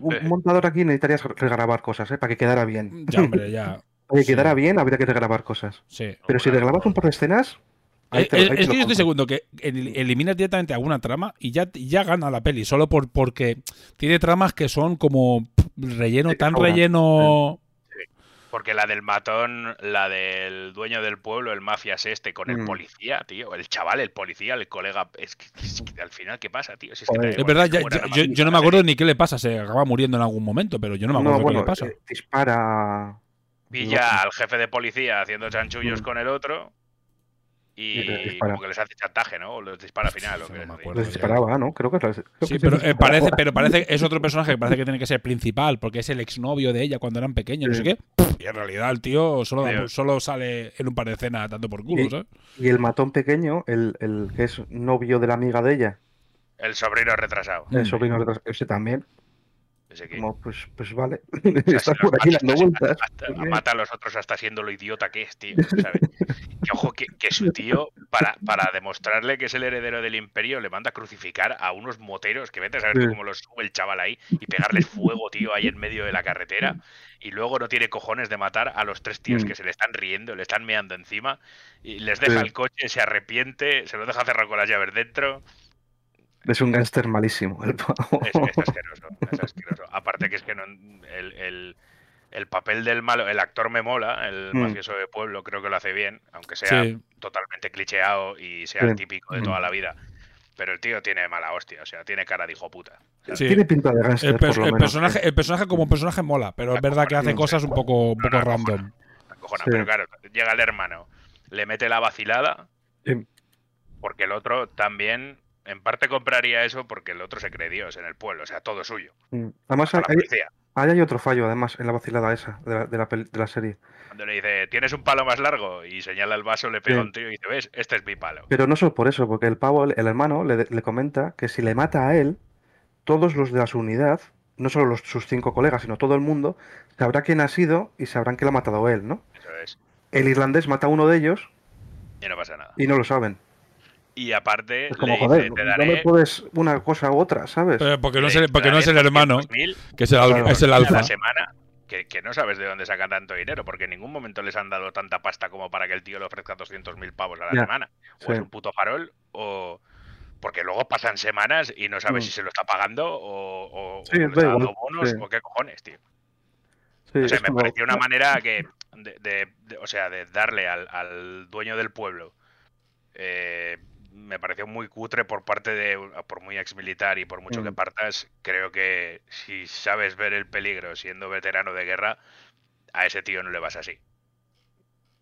Un Sí. montador aquí necesitarías regrabar cosas, ¿eh? Para que quedara bien. Ya, hombre, ya. Oye, Sí. quedara bien, habría que regrabar cosas. Sí. Pero si regrabas un par de escenas. ahí Eh, te- ahí eh, te es que yo estoy seguro que el- eliminas directamente alguna trama y ya, ya gana la peli, solo por porque tiene tramas que son como relleno, tan relleno. Porque la del matón, la del dueño del pueblo, el mafias este, con el Mm. policía, tío, el chaval, el policía, el colega, es que, es que al final, ¿qué pasa, tío? Si es, que Es verdad, ya- yo, no me acuerdo ni qué le pasa, se acaba muriendo en algún momento, pero yo no me No, acuerdo bueno, qué le pasa. eh, dispara. Pilla al jefe de policía haciendo chanchullos Mm. con el otro Y como que les hace chantaje, ¿no? O los dispara al final. o Yo qué no es, me tío. acuerdo. Les disparaba, ¿no? Creo que, creo Sí, que pero les eh, parece, pero parece es otro personaje que parece que tiene que ser principal, porque es el exnovio de ella cuando eran pequeños, no sé Sí. qué. Y en realidad el tío solo, da- solo sale en un par de escenas dando por culo, Y- ¿sabes? Y el matón pequeño, el, el que es novio de la amiga de ella, El sobrino retrasado. el sobrino de ese también. Que- Como, pues, pues vale. o sea, Estás si por aquí mata- dando vueltas. mata a los otros hasta siendo lo idiota que es, tío. ¿sabes? Que ojo, que, que su tío, para, para demostrarle que es el heredero del imperio, le manda a crucificar a unos moteros que vete a saber Sí. cómo los sube el chaval ahí y pegarles fuego, tío, ahí en medio de la carretera. Y luego no tiene cojones de matar a los tres tíos Mm. que se le están riendo, le están meando encima. Y les deja Sí. el coche, se arrepiente, se lo deja cerrar con las llaves dentro. Es un gángster malísimo, el pavo. Es, es asqueroso, es asqueroso. Aparte que es que no, el, el- el papel del malo, el actor me mola, el Mm. mafioso de pueblo, creo que lo hace bien, aunque sea Sí. totalmente clicheado y sea Sí. el típico de toda Mm. la vida. Pero el tío tiene mala hostia, o sea, tiene cara de hijo puta. Sí. Tiene pinta de gángster, El, pers- por lo el menos. personaje, el personaje como personaje mola, pero es verdad que hace cosas un poco, un poco random. Pero claro, llega el hermano, le mete la vacilada, Sí. porque el otro también, en parte compraría eso porque el otro se cree Dios en el pueblo, o sea, todo suyo. Mm. Además, hay, ahí hay otro fallo, además, en la vacilada esa de la, de la, peli- de la serie. Cuando le dice, ¿tienes un palo más largo? Y señala el vaso, le pega Sí. un tío y dice, ¿ves? Este es mi palo. Pero no solo por eso, porque el pavo, el hermano, le, le comenta que si le mata a él, todos los de la su unidad, no solo los, sus cinco colegas, sino todo el mundo, sabrá quién ha sido y sabrán que lo ha matado él, ¿no? Eso es. El irlandés mata a uno de ellos Y no pasa nada. y no lo saben. Y aparte, como, le dice, joder, te no me daré, puedes una cosa u otra, ¿sabes? Pero porque no le- es el, te porque no daré es el hermano, 200.000 que es el, Claro. es el a alfa. la semana, que, que no sabes de dónde sacan tanto dinero, porque en ningún momento les han dado tanta pasta como para que el tío le ofrezca 200.000 pavos a la Ya. semana. O Sí. es un puto farol, o... Porque luego pasan semanas y no sabes Mm. si se lo está pagando o, o, Sí, o le está dando igual, bonos sí. o qué cojones, tío. Sí, O sea, es me como- pareció una manera que de, de- de- o sea, de darle al, al dueño del pueblo eh, me pareció muy cutre por parte de por muy ex militar y por mucho que Mm. partas, creo que si sabes ver el peligro siendo veterano de guerra, a ese tío no le vas así.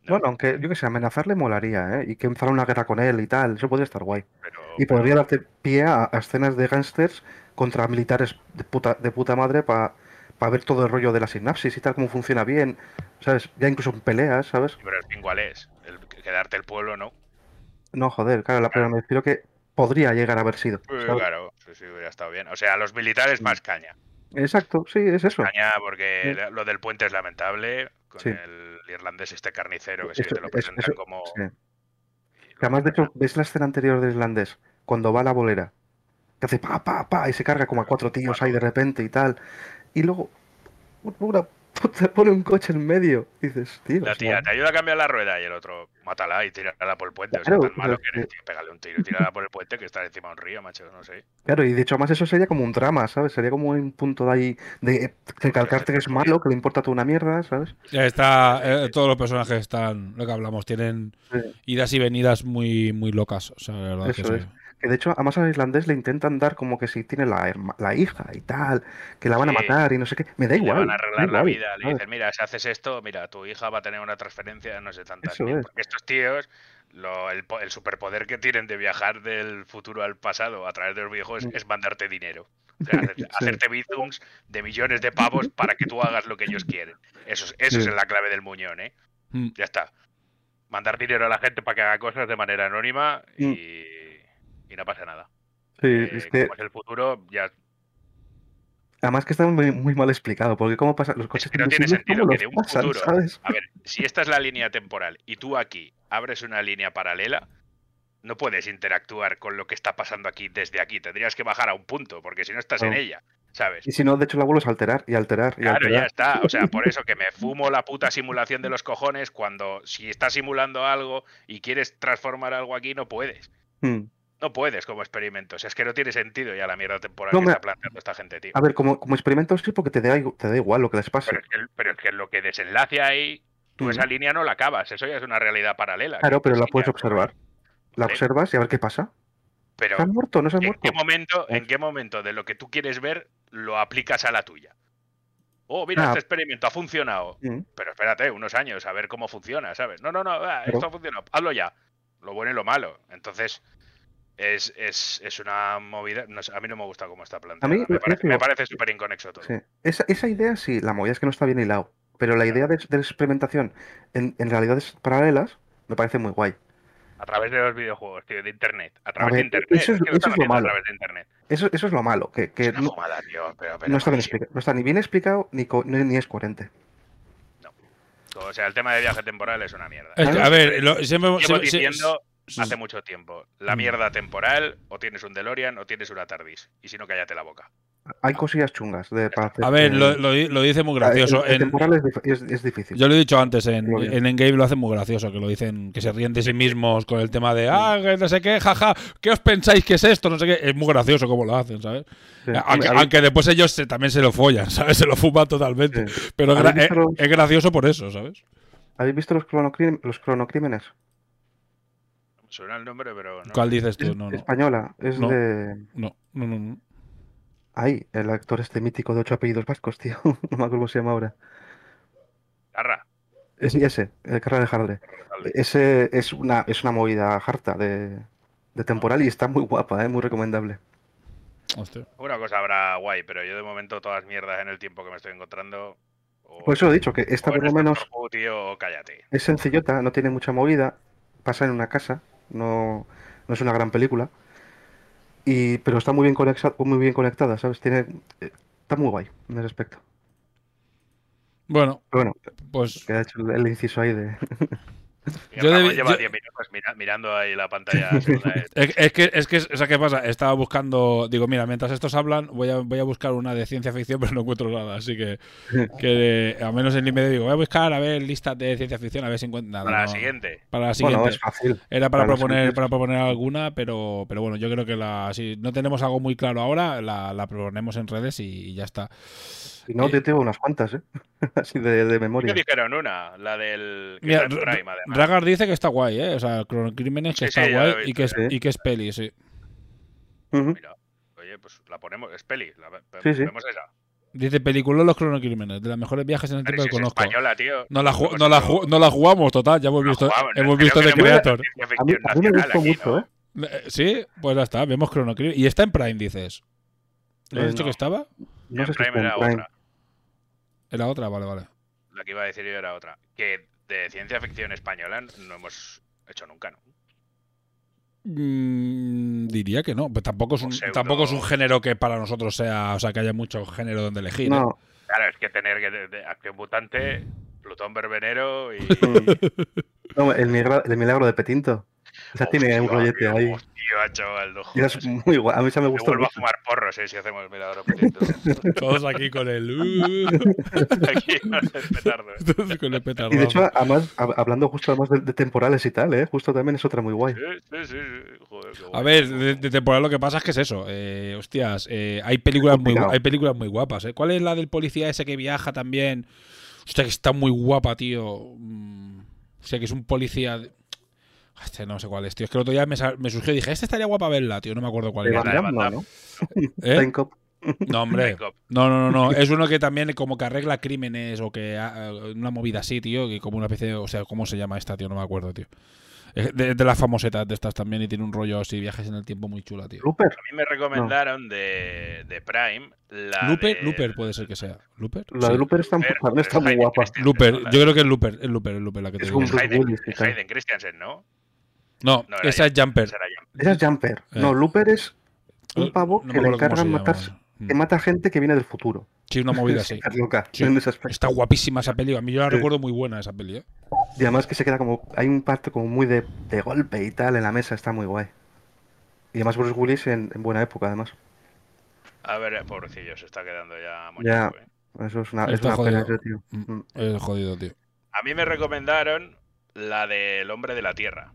No, Bueno, aunque yo que sé, amenazarle molaría, ¿eh? Y que empezara una guerra con él y tal, eso podría estar guay. pero, Y podría darte pie a, a escenas de gángsters contra militares de puta, de puta madre para ver todo el rollo de la sinapsis y tal, cómo funciona bien, ¿sabes? Ya incluso en peleas, ¿sabes? pero el fin cuál es, el quedarte el pueblo no. No, joder, claro, la, pero me refiero que podría llegar a haber sido. ¿sabes? claro, sí, sí, hubiera estado bien. O sea, los militares más caña. Exacto, sí, es eso. Caña porque lo del puente es lamentable. Con Sí. el irlandés este carnicero que sí te lo presentan eso- como... sí. además, de hecho, ves la escena anterior del irlandés, cuando va a la bolera, que hace pa, pa, pa, y se carga como a cuatro tíos ahí de repente y tal. Y luego, una puta, pone un coche en medio. Y dices, tío. La o sea, tía te ayuda a cambiar la rueda y el otro, mátala y tírala por el puente. O sea, Claro, tan malo que eres, es tío. Pégale un tiro y tírala por el puente que está encima de un río, macho, no sé. Claro, y de hecho, más eso sería como un drama, ¿sabes? Sería como un punto de ahí de recalcarte que es malo, que le importa toda una mierda, ¿sabes? Ya está, eh, todos los personajes están, lo que hablamos, tienen Sí. idas y venidas muy, muy locas. O sea, la verdad que Eso es. Que de hecho, además al irlandés le intentan dar como que si tiene la, herma- la hija y tal, que la van a matar y no sé qué. Me da Y le igual. van a arreglar la igual, vida. Le ¿sabes? dicen, mira, si haces esto, mira, tu hija va a tener una transferencia de no sé tantas es. Porque estos tíos, lo- el, po- el superpoder que tienen de viajar del futuro al pasado a través de los videojuegos Mm. es mandarte dinero. O sea, hacer- Sí. hacerte bizums de millones de pavos para que tú hagas lo que ellos quieren. Eso, es- eso Sí. es la clave del muñón, ¿eh? Mm. Ya está. Mandar dinero a la gente para que haga cosas de manera anónima y, Mm. Y no pasa nada. Sí, Eh, es que Como es el futuro, ya además que está muy, muy mal explicado, porque cómo pasa los coches que no tiene sentido ¿cómo que de un pasan, futuro- ¿sabes? A ver, si esta es la línea temporal y tú aquí abres una línea paralela, no puedes interactuar con lo que está pasando aquí desde aquí. Tendrías que bajar a un punto, porque si no estás en ella, ¿sabes? Y si no, de hecho la vuelves a alterar y alterar y Claro, ya está. O sea, por eso que me fumo la puta simulación de los cojones cuando si estás simulando algo y quieres transformar algo aquí, no puedes. Mm. No puedes como experimento. O sea, es que no tiene sentido ya la mierda temporal No, que me- está planteando esta gente, tío. A ver, como, como experimento sí, porque te da, igu- te da igual lo que les pase. Pero es, que, pero es que lo que desenlace ahí, tú Mm. esa línea no la acabas. Eso ya es una realidad paralela. Claro, pero la puedes observar. La Vale. observas y a ver qué pasa. Pero ¿Se ha muerto? ¿No se ¿en muerto? qué momento, en qué momento de lo que tú quieres ver lo aplicas a la tuya? Oh, mira, Ah. este experimento ha funcionado. Mm. Pero espérate, unos años a ver cómo funciona, ¿sabes? No, no, no, ah, esto ha funcionado. Hazlo ya. Lo bueno y lo malo. Entonces, es, es, es una movida. no sé, a mí no me gusta cómo está planteado. mí, me, parece, me parece súper inconexo todo. Sí. Esa, esa idea sí, la movida es que no está bien hilado. Pero la idea de, de la experimentación en, en realidades paralelas me parece muy guay. A través de los videojuegos, tío, de internet. A través ver, de internet. eso es- que lo eso están es lo haciendo a malo. través de internet. Eso, eso es lo malo, que, que Es una no, fumada, tío. Pero, pero no está bien buenísimo. explicado, no está ni bien explicado ni, co- ni, ni es coherente. O sea, el tema de viaje temporal es una mierda. A ver, lo- siempre, Llevo siempre- diciendo sí, hace mucho tiempo. La Mm. mierda temporal, o tienes un DeLorean o tienes una TARDIS. Y si no, cállate la boca. Hay cosillas chungas de, para hacer A ver, lo, lo di- lo dice muy gracioso. El, el En- temporal es, dif- es- es difícil. yo lo he dicho antes, en, en Endgame lo hacen muy gracioso, que lo dicen, que se ríen de sí mismos con el tema de, ah, que no sé qué, jaja, ¿qué os pensáis que es esto? No sé qué. Es muy gracioso como lo hacen, ¿sabes? Sí. Aunque, ¿Habéis- aunque después ellos se- también se lo follan, ¿sabes? Se lo fuman totalmente. Sí. Pero es, gra- ¿Habéis visto es- los- es gracioso por eso, ¿sabes? ¿Habéis visto los, cronocrim- los cronocrímenes? Suena el nombre, pero no. ¿Cuál dices tú? No, no. Española, es No. de... No, no, no. no. Ay, el actor este mítico de ocho apellidos vascos, tío. No me acuerdo cómo se llama ahora. Garra. Es, ese, el Carra de Jardre. Ese es una, es una movida harta de, de temporal y está muy guapa, ¿eh? muy recomendable. Hostia. Una cosa habrá guay, pero yo de momento todas las mierdas en el tiempo que me estoy encontrando. O, Por eso he dicho que esta por lo menos Doctor Who, tío, cállate. es sencillota, no tiene mucha movida, pasa en una casa, no, no es una gran película, y, pero está muy bien, conexa- muy bien conectada, ¿sabes? Tiene, eh, está muy guay en ese aspecto. Bueno, Pero bueno, pues que ha hecho el, el inciso ahí de... Y Yo debi- lleva yo- 10 minutos mira- mirando ahí la pantalla. eh. Es, es que, es que, o sea, ¿qué pasa? Estaba buscando, digo, mira, mientras estos hablan, voy a, voy a buscar una de ciencia ficción, pero no encuentro nada. Así que, que a menos en IMDb digo, voy a buscar a ver listas de ciencia ficción, a ver si encuentro nada. Para la siguiente. Para la siguiente. Bueno, es fácil. Era para, proponer, para proponer alguna, pero, pero bueno, yo creo que la, si no tenemos algo muy claro ahora, la, la proponemos en redes y, y ya está. Si no, te tengo unas cuantas, ¿eh? Así de, de ¿Qué memoria. dijeron una? La del. Mira, Prime. Ragar dice que está guay, ¿eh? O sea, Crímenes que Sí, está sí, guay y, que es, y que es peli, sí. Mira, oye, pues la ponemos. Es peli. La, Sí, sí. Ponemos esa. Dice película Los Cronocrímenes, de las mejores viajes en el tiempo si que es conozco. española, tío. No la, no, la no la jugamos, total, ya hemos no visto, jugamos, hemos visto The Creator. A mí, ficción a mí me gustó aquí, mucho. ¿eh? Eh, Sí, pues ya está, vemos Cronocrímenes. ¿Y está en Prime, dices? ¿Lo has Eh, dicho no. que estaba? No sé si Prime era Prime. otra. Era otra, vale, vale. La que iba a decir yo era otra. Que de ciencia ficción española no hemos hecho nunca, ¿no? Mm, diría que no, pero tampoco es, un, pseudo- tampoco es un género que para nosotros sea, o sea, que haya mucho género donde elegir. ¿eh? Claro, es que tener que de, de acción mutante, Plutón Verbenero y. no, el, milagro, el milagro de Petinto. Esa tiene un rollete ahí. Hostia, chaval, no jodas. es muy guay. A mí esa me gustó vuelvo a mucho. fumar porros, eh, si hacemos petito. Todos aquí con el. uh, Aquí con el petardo. eh. todos con el petardo. Y de hecho, además, hab- hablando justo además de, de temporales y tal, ¿eh? Justo también es otra muy guay. Sí, sí, sí. Joder, qué A guay. ver, de, de temporada lo que pasa es que es eso. Eh, hostias, eh, hay películas muy hay películas muy guapas. ¿eh? ¿Cuál es la del policía ese que viaja también? Hostia, que está muy guapa, tío. Mm, O sea, que es un policía. de- Hostia, no sé cuál es, tío. Es que el otro día me, surgió y dije, esta estaría guapa verla, tío. No me acuerdo cuál era. No, ¿no? ¿Eh? No, hombre. No, no, no, no. Es uno que también como que arregla crímenes o que ha- una movida así, tío, que como una especie de, o sea, ¿cómo se llama esta, tío? No me acuerdo, tío. Es de, de las famosetas de estas también y tiene un rollo así, viajes en el tiempo muy chula, tío. Looper. A mí me recomendaron de, de Prime la Looper, de- Looper puede ser que sea. ¿Looper? La Sí. de Looper está, Looper, está muy Hayden guapa. Looper, yo creo que es Looper, es Looper, es Looper la que te Es digo. Es Bruce Hayden. Hayden Christensen, ¿no? No, No esa es Jumper, Jumper. esa Jumper. Esa es Jumper. Eh. No, Looper es un pavo no me que le encargan matar, que mata gente que viene del futuro. Sí, una movida así. Es loca, Sí. en ese aspecto. Está guapísima esa peli. A mí yo la Sí. recuerdo muy buena esa peli, ¿eh? Y además que se queda como. Hay un parto como muy de, de golpe y tal en la mesa, está muy guay. Y además Bruce Willis en, en buena época, además. A ver, pobrecillo, se está quedando ya Ya. muñeco, eh. Eso es una, es Está una pena, tío. Mm. Mm. Es jodido, tío. A mí me recomendaron la del hombre de la tierra,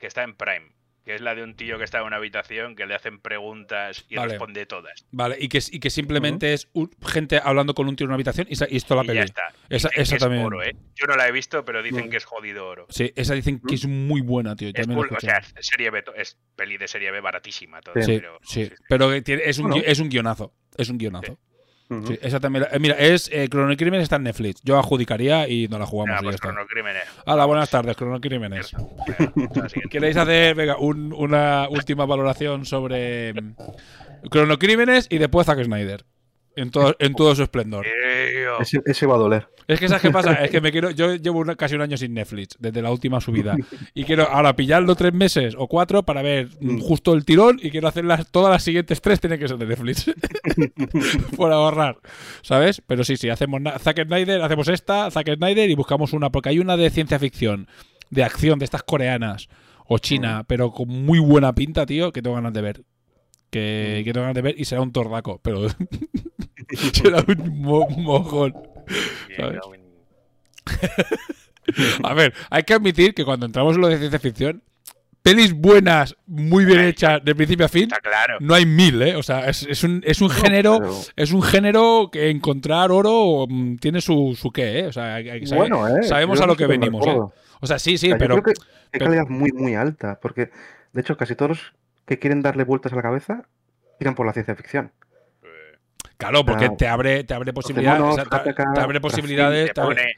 que está en Prime, que es la de un tío que está en una habitación que le hacen preguntas y Vale. responde todas. Vale, y que, y que simplemente es un- gente hablando con un tío en una habitación y, y esto la y peli. ya está. Esa, esa es también. oro, ¿eh? Yo no la he visto, pero dicen que es jodido oro. Sí, esa dicen que es muy buena, tío. Es, full- o sea, serie B, es peli de serie B baratísima todo, Sí, pero sí. Pero que tiene- es, un, Bueno. es un guionazo. Es un guionazo. Sí, esa también. la- eh, mira, es eh, Chrono Crimen está en Netflix. Yo adjudicaría y no la jugamos. Ya pues está. cronocrímenes. Hola, buenas tardes, Chrono Crímenes. Venga, vamos a la siguiente. ¿Queréis hacer venga, un- una última valoración sobre mm, Chrono Crímenes y después Zack Snyder? En todo, en todo su esplendor. Ese, ese va a doler. Es que ¿sabes qué pasa? Es que me quiero. Yo llevo una- casi un año sin Netflix, desde la última subida. Y quiero ahora pillarlo tres meses o cuatro para ver mm, justo el tirón y quiero hacer las, todas las siguientes tres tienen que ser de Netflix. Por ahorrar. ¿Sabes? Pero sí, sí, hacemos Zack Snyder, hacemos esta, Zack Snyder y buscamos una, porque hay una de ciencia ficción, de acción, de estas coreanas o china, pero con muy buena pinta, tío, que tengo ganas de ver. Que, que tengo ganas de ver y será un tordaco, pero será un mo- mojón. ¿sabes? A ver, hay que admitir que cuando entramos en lo de ciencia ficción, pelis buenas, muy bien hechas, de principio a fin, Está claro. no hay mil, ¿eh? O sea, es, es un, es un género, pero- es un género que encontrar oro mm, tiene su, su qué, ¿eh? O sea, hay- sabe- Bueno, eh, sabemos a lo que venimos, ¿eh? O sea, sí, sí, O sea, yo pero creo que hay pero- calidad muy, muy alta, porque de hecho casi todos que quieren darle vueltas a la cabeza tiran por la ciencia ficción. Eh, claro, porque Claro. te abre, te abre posibilidades, monos, o sea, te, abre posibilidades, te pone,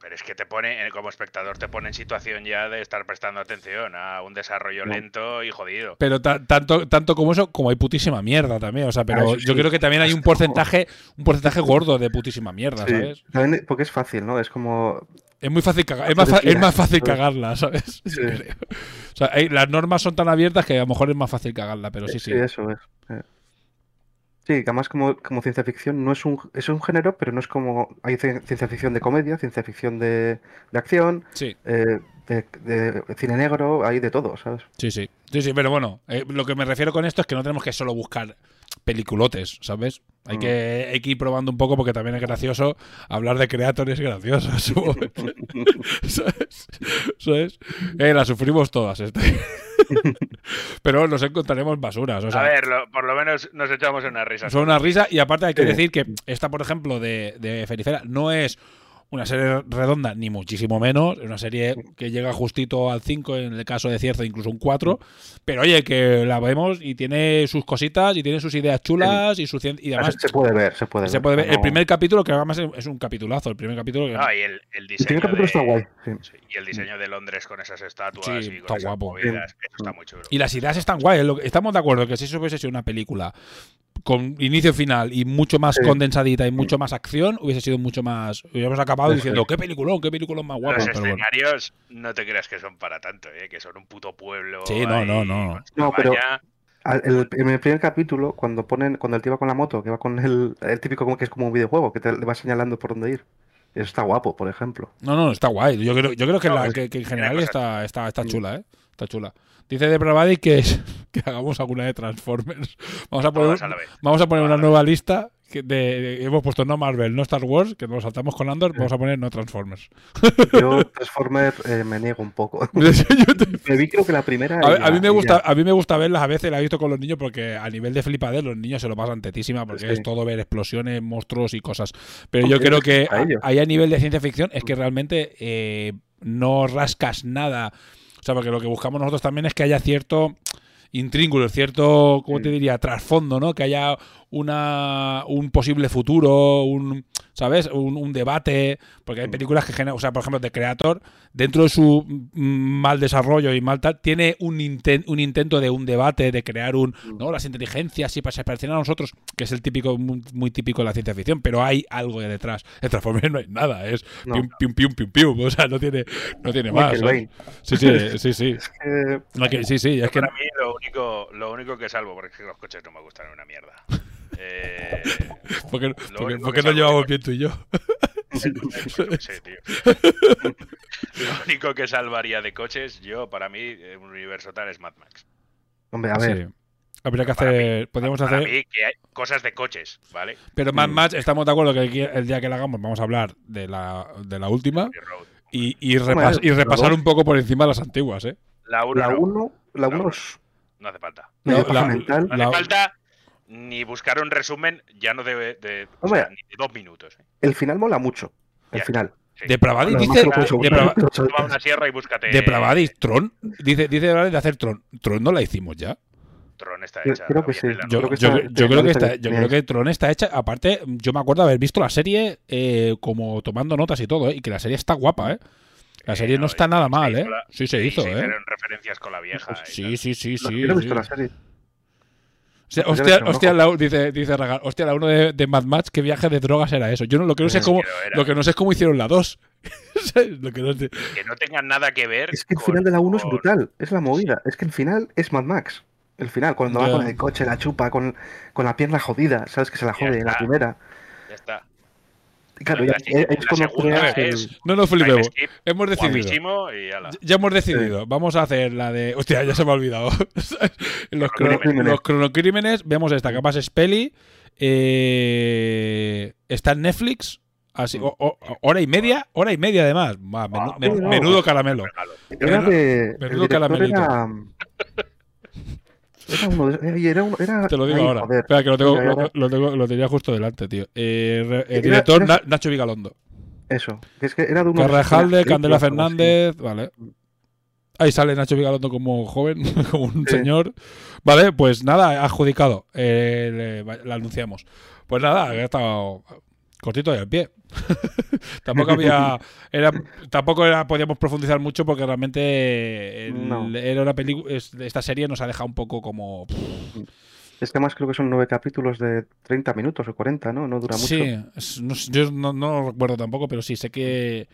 pero es que te pone, eh, como espectador, te pone en situación ya de estar prestando atención a un desarrollo No. lento y jodido. Pero ta- tanto, tanto como eso, como hay putísima mierda también. O sea, pero yo sí. creo que también hay un porcentaje, un porcentaje gordo de putísima mierda, Sí, ¿sabes? también porque es fácil, ¿no? Es como Es muy fácil cagar, es más, es más fácil cagarla, ¿sabes? Sí. O sea, hay- las normas son tan abiertas que a lo mejor es más fácil cagarla, pero sí, sí. eso es. eh. Sí, que además como, como ciencia ficción no es un, es un género, pero no es como... Hay ci- ciencia ficción de comedia, ciencia ficción de, de acción, Sí, eh, de, de cine negro, hay de todo, ¿sabes? sí, sí. Sí, sí, pero bueno, eh, lo que me refiero con esto es que no tenemos que solo buscar peliculotes, ¿sabes? Hay Mm. que, hay que ir probando un poco porque también es gracioso hablar de creadores graciosos. ¿Sabes? ¿Sabes? Eh, la sufrimos todas. Este. Pero nos encontraremos basuras. O sea, a ver, lo- por lo menos nos echamos una risa. Son una risa y aparte hay que decir que esta, por ejemplo, de, de Ferifera no es una serie redonda, ni muchísimo menos. Es una serie que llega justito al 5, en el caso de Cierzo incluso un 4. Pero oye, que la vemos y tiene sus cositas y tiene sus ideas chulas y, su y además se, puede ver, se puede se ver. puede ver. El primer capítulo, que además es un capitulazo, el primer capítulo que... No, y el, el El diseño primer capítulo de- está guay. sí. y el diseño de Londres con esas estatuas Sí, y está con esas guapo. movidas, eso está muy chulo. Y las ideas están guay. Estamos de acuerdo que si eso hubiese sido una película con inicio final y mucho más Sí. condensadita y mucho más acción, hubiese sido mucho más. Hubiéramos acabado diciendo, qué peliculón, qué peliculón más guapo. Los pero bueno. escenarios no te creas que son para tanto, ¿eh? que son un puto pueblo. Sí, no, ahí no, no. No, pero- el- en el primer capítulo, cuando ponen, cuando el tío va con la moto, que va con el, el típico como que es como un videojuego, que te le va señalando por dónde ir. Eso está guapo, por ejemplo. No, no, está guay. Yo creo, yo creo que, No, la- es- que, que en general está, está, está chula, ¿eh? Está chula. Dice de Bravadi que, es- que hagamos alguna de Transformers. Vamos a poner, Todas a la vez. vamos a poner Todas a una nueva lista. Que de, de- hemos puesto no Marvel, no Star Wars, que nos saltamos con Andor. Vamos a poner no Transformers. Yo, Transformer, eh, me niego un poco. Me vi creo que la primera. A, y ver, a ya- mí me gusta, ya. a mí me gusta verlas a veces, la he visto con los niños porque a nivel de flipadez los niños se lo pasan tetísima porque Sí. es todo ver explosiones, monstruos y cosas. Pero yo creo que a- ahí a nivel de ciencia ficción es que realmente eh, no rascas nada. O sea, porque lo que buscamos nosotros también es que haya cierto intríngulo, cierto, ¿cómo te diría? Trasfondo, ¿no? Que haya una, un posible futuro, un, ¿sabes? Un, un debate, porque hay películas que generan, o sea, por ejemplo, The Creator, dentro de su mm, mal desarrollo y mal tal, tiene un, inten- un intento de un debate, de crear un, ¿no? Las inteligencias sí se parecen a nosotros, que es el típico, muy, muy típico de la ciencia ficción, pero hay algo de detrás. En Transformers no hay nada, es No. pium, pium, pium, pium, pium, o sea, no tiene, no tiene más. Sí, sí, sí, sí. Es que No, que- sí, sí, es que Para mí lo único, lo único que salvo, porque es que los coches no me gustan una mierda. Eh, porque, porque que no llevamos bien tú y yo. Sí, tío. Lo único que salvaría de coches, yo, para mí, en un universo tal es Mad Max. Hombre, a ver. Sí. Habría que hacer. podríamos para hacer. mí, que hay cosas de coches, ¿vale? Pero Mad. Max, estamos de acuerdo que el, día que la hagamos vamos a hablar de la, de la última y, y, repas- y la repasar un poco por encima las antiguas, ¿eh? La 1 La no, 1 la La uno uno. es no hace falta. medio La- paja la- mental. No La- hace falta ni buscar un resumen, ya no de, de, o Hombre. sea, ni de dos minutos. ¿eh? El final mola mucho. El Ya. final. Sí. Depravadis dice. Depravadis, Tron. Dice, dice de hacer Tron. Tron no la hicimos ya. Tron está Yo hecha. creo que sí. Yo, Creo que yo- está- yo creo que está- está, yo creo que Tron está hecha. Aparte, yo me acuerdo haber visto la serie eh, como tomando notas y todo, ¿eh? Y que la serie está guapa, ¿eh? La Sí, serie no no, está nada mal, ¿eh? la- Sí se Sí, hizo, se ¿eh? referencias con la vieja. Sí, tal. sí, sí, No, sí. yo no he sí. visto la serie. Sea, Pues hostia, la, dice, dice Ragar, hostia, la 1 de, de Mad Max, qué viaje de drogas era eso. Yo no, lo que no sé es cómo, lo que no sé es cómo hicieron la 2. ¿Sabes? Lo que no sé- Que no tengan nada que ver. Es que el con- final de la 1 es brutal, es la movida. Es que el final es Mad Max. El final, cuando va con el coche, la chupa, con, con la pierna jodida, sabes que se la jode en la primera. Claro, La ya- es, segunda creas es- el- No nos Time flipemos. Hemos decidido. y ala. Ya hemos decidido. Vamos a hacer la de. Hostia, ya se me ha olvidado. los, crono- Cronocrímenes. los cronocrímenes. Vemos esta, además es peli. eh, está en Netflix. Así, o- o- hora y media, hora y media además. Menu- Ah, men- no. menudo caramelo. Era Menudo- de. Menudo caramelito. era. Era uno de. ay, Era, uno, era, Te lo digo ay, ahora. joder. Espera, que lo, tengo, lo, tengo- lo tenía justo delante, tío. Eh, el director era- Nacho Vigalondo. Eso. Es que era de uno Carrajalde, Candela. Fernández, vale. Ahí sale Nacho Vigalondo como joven, como un Sí. señor. Vale, pues nada, adjudicado. Eh, le- la anunciamos. Pues nada, ha estado cortito al pie. tampoco había. Era, tampoco era, podíamos profundizar mucho porque realmente el- No. era una película. Esta serie nos ha dejado un poco como. Es que además creo que son nueve capítulos de 30 minutos o 40, ¿no? No dura mucho. Sí, es- no sé, yo no, no lo recuerdo tampoco, pero sí sé que.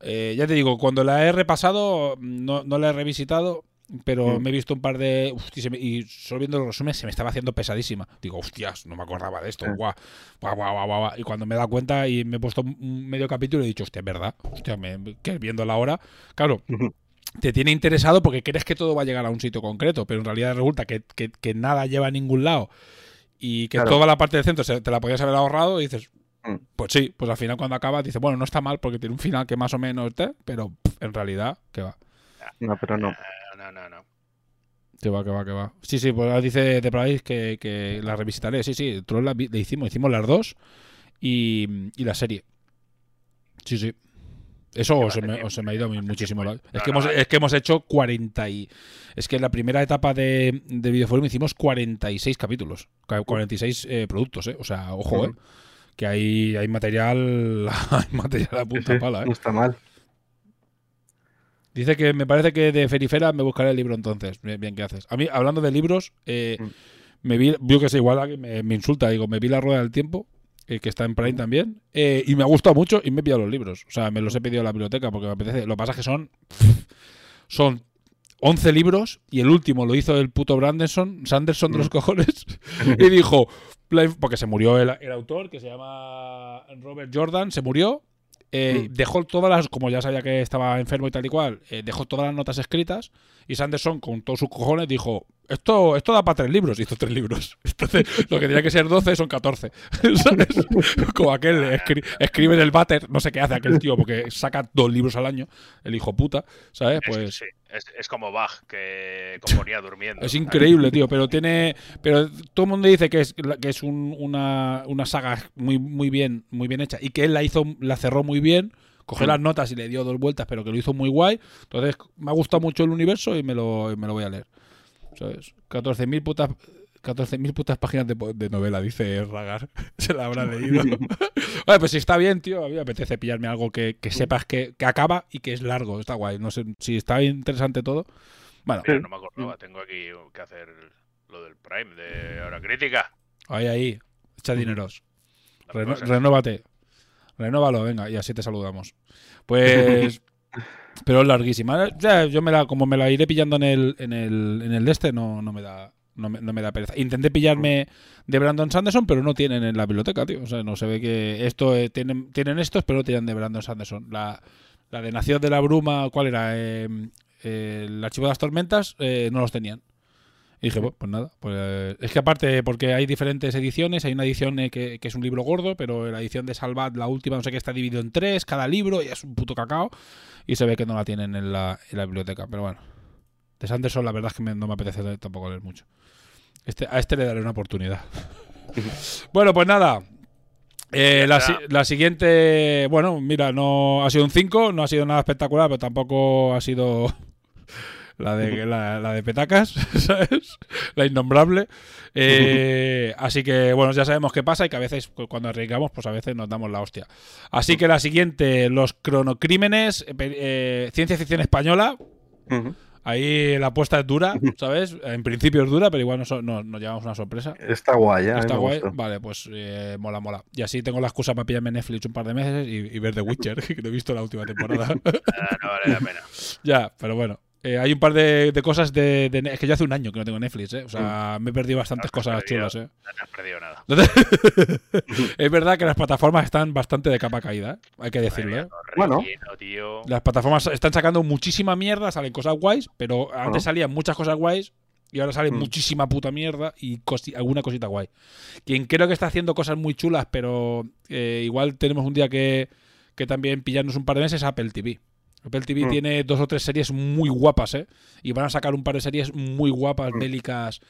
eh, ya te digo, cuando la he repasado, no, no la he revisitado, pero Mm. me he visto un par de. uf, y, se me- y solo viendo los resúmenes se me estaba haciendo pesadísima. Digo, hostias, no me acordaba de esto. Sí. Guau, guau, guau, guau. Y cuando me he dado cuenta y me he puesto un medio capítulo, he dicho, hostia, es verdad. Hostia, me, que viendo la hora. Claro, te tiene interesado porque crees que todo va a llegar a un sitio concreto, pero en realidad resulta que, que- que nada lleva a ningún lado y que Claro. toda la parte del centro se- te la podías haber ahorrado y dices, Mm. pues sí, pues al final cuando acaba dices, bueno, no está mal porque tiene un final que más o menos, te, pero pff, en realidad, que va. No, pero no. Eh, No, no, no. Que va, que va, que va. Sí, sí, pues ahora dice de Paradise que, que la revisitaré. Sí, sí, Troll la, le hicimos, hicimos las dos y, y la serie. Sí, sí. Eso o se, me, o se me ha ido a mí muchísimo. la- Es, No, que no, hemos, eh. es que hemos hecho 40 y... Es que en la primera etapa de, de Videoforum hicimos 46 capítulos. Ca- 46 eh, productos, ¿eh? O sea, ojo, ¿eh? Que hay, hay material... Hay material a punta Sí, pala, ¿eh? No está mal. Dice que me parece que de Ferifera me buscaré el libro entonces. Bien, bien, ¿qué haces? A mí, hablando de libros, eh, Mm. me vi, yo que sé, igual alguien me, me insulta, digo, me vi La Rueda del Tiempo, eh, que está en Prime también, eh, y me ha gustado mucho y me he pillado los libros. O sea, me los he pedido a la biblioteca porque me apetece. Lo que pasa es que son. Son 11 libros y el último lo hizo el puto Branderson, Sanderson de los cojones, y dijo, porque se murió el, el autor, que se llama Robert Jordan, se murió, eh, Mm. dejó todas las, como ya sabía que estaba enfermo y tal y cual, eh, dejó todas las notas escritas y Sanderson con todos sus cojones dijo, esto, esto da para tres libros, hizo tres libros. Entonces, lo que tenía que ser 12 son 14. ¿sabes? Como aquel escri- escribe en el váter, no sé qué hace aquel tío, porque saca dos libros al año, el hijo puta, ¿sabes? Es, Pues sí, es, es como Bach, que componía durmiendo. es increíble, tío, pero tiene. Pero todo el mundo dice que es, que es un- una, una saga muy, muy bien, muy bien hecha. Y que él la hizo, la cerró muy bien. Cogió las notas y le dio dos vueltas, pero que lo hizo muy guay. Entonces, me ha gustado mucho el universo y me lo, y me lo voy a leer. ¿Sabes? 14.000 putas. 14.000 putas páginas de, de novela, dice Ragar. Se la habrá leído. Oye, pues si está bien, tío. A mí me apetece pillarme algo que, que sepas que, que acaba y que es largo. Está guay. No sé si está interesante todo. Bueno, Mira, no me acordaba, tengo aquí que hacer lo del Prime de hora crítica. Ahí, ahí. Echa dineros. Reno- renóvate. Renóvalo, venga, y así te saludamos. Pues. pero es larguísima. Ya, yo me la, como me la iré pillando en el, en el, en el este, no, no me da. No me, no me da pereza. Intenté pillarme de Brandon Sanderson, pero no tienen en la biblioteca, tío. O sea, no se ve que esto eh, tienen, tienen estos, pero no tienen de Brandon Sanderson. La, la de Nación de la Bruma, ¿cuál era? Eh, eh, el archivo de las tormentas, eh, no los tenían. Y dije, bueno, pues nada. Pues, eh, es que aparte, porque hay diferentes ediciones, hay una edición eh, que, que es un libro gordo, pero la edición de Salvat, la última, no sé qué, está dividido en tres, cada libro, y es un puto cacao. Y se ve que no la tienen en la, en la biblioteca. Pero bueno. De Sanderson, la verdad es que me- no me apetece leer- tampoco leer mucho. Este, a este le daré una oportunidad. bueno, pues nada. Eh, la, la siguiente, bueno, mira, no ha sido un 5, no ha sido nada espectacular, pero tampoco ha sido la de, la, la de petacas, ¿sabes? La innombrable. Eh, así que, bueno, ya sabemos qué pasa y que a veces, cu- cuando arriesgamos, pues a veces nos damos la hostia. Así que la siguiente, los cronocrímenes, eh, eh, ciencia ficción española. Ahí la apuesta es dura, ¿sabes? En principio es dura, pero igual nos, nos, nos llevamos una sorpresa. Está guay, ¿eh? Está guay. gustó. Vale, pues eh, mola, mola. Y así tengo la excusa para pillarme Netflix un par de meses y, y ver The Witcher, que no he visto la última temporada. Ah, no vale la pena. ya, pero bueno. Eh, hay un par de, de cosas de, Es que ya hace un año que no tengo Netflix, ¿eh? O sea, me he perdido bastantes No cosas perdido. chulas, ¿eh? No te has perdido nada. Es verdad que las plataformas están bastante de capa caída, ¿eh? hay que decirlo. ¿eh? Bueno. Las plataformas están sacando muchísima mierda, salen cosas guays, pero antes Bueno. salían muchas cosas guays y ahora sale Mm. muchísima puta mierda y cosi- alguna cosita guay. Quien creo que está haciendo cosas muy chulas, pero eh, igual tenemos un día que, que también pillarnos un par de meses es Apple TV. Apple TV Mm. tiene dos o tres series muy guapas, ¿eh? Y van a sacar un par de series muy guapas, Mm. bélicas.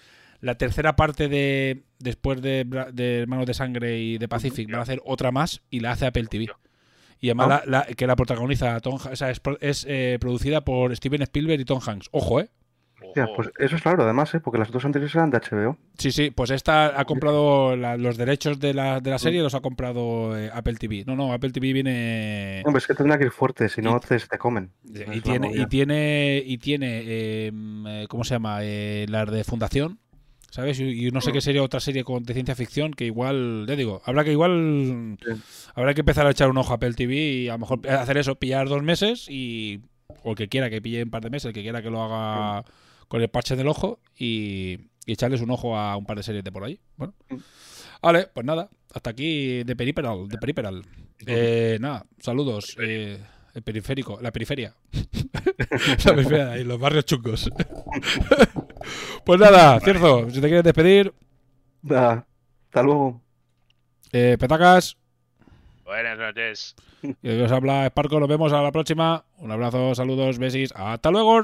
La tercera parte de después de, de Hermanos de Sangre y de Pacific van a hacer otra más y la hace Apple TV. Y además Ah. la- la- que la protagoniza Tom, o sea, es, eh, producida por Steven Spielberg y Tom Hanks. Ojo, ¿eh? Hostia, pues eso es claro, además, ¿eh? Porque las dos anteriores eran de HBO. Sí, sí, pues esta ha comprado la- los derechos de la, de la serie, los ha comprado eh, Apple TV. No, no, Apple TV viene... Hombre, es que tendrá que ir fuerte, si no te, te comen. Y tiene, y tiene, y tiene eh, ¿cómo se llama? Eh, las de Fundación, ¿sabes? Y, y no sé qué sería otra serie con, de ciencia ficción que igual, ya digo, habrá que igual, Sí. habrá que empezar a echar un ojo a Apple TV y a lo mejor hacer eso, pillar dos meses y, o el que quiera que pille un par de meses, el que quiera que lo haga con el parche del ojo y, y echarles un ojo a un par de series de por ahí. Bueno. Vale, pues nada, hasta aquí de Periperal, de Periperal. Eh, nada, saludos. Eh, el periférico, la periferia. la periferia y los barrios chungos. pues nada, Cierzo, si te quieres despedir, Da, hasta luego. eh, petacas. Buenas noches. Y os habla Sparco, nos vemos a la próxima. Un abrazo, saludos, besis. Hasta luego.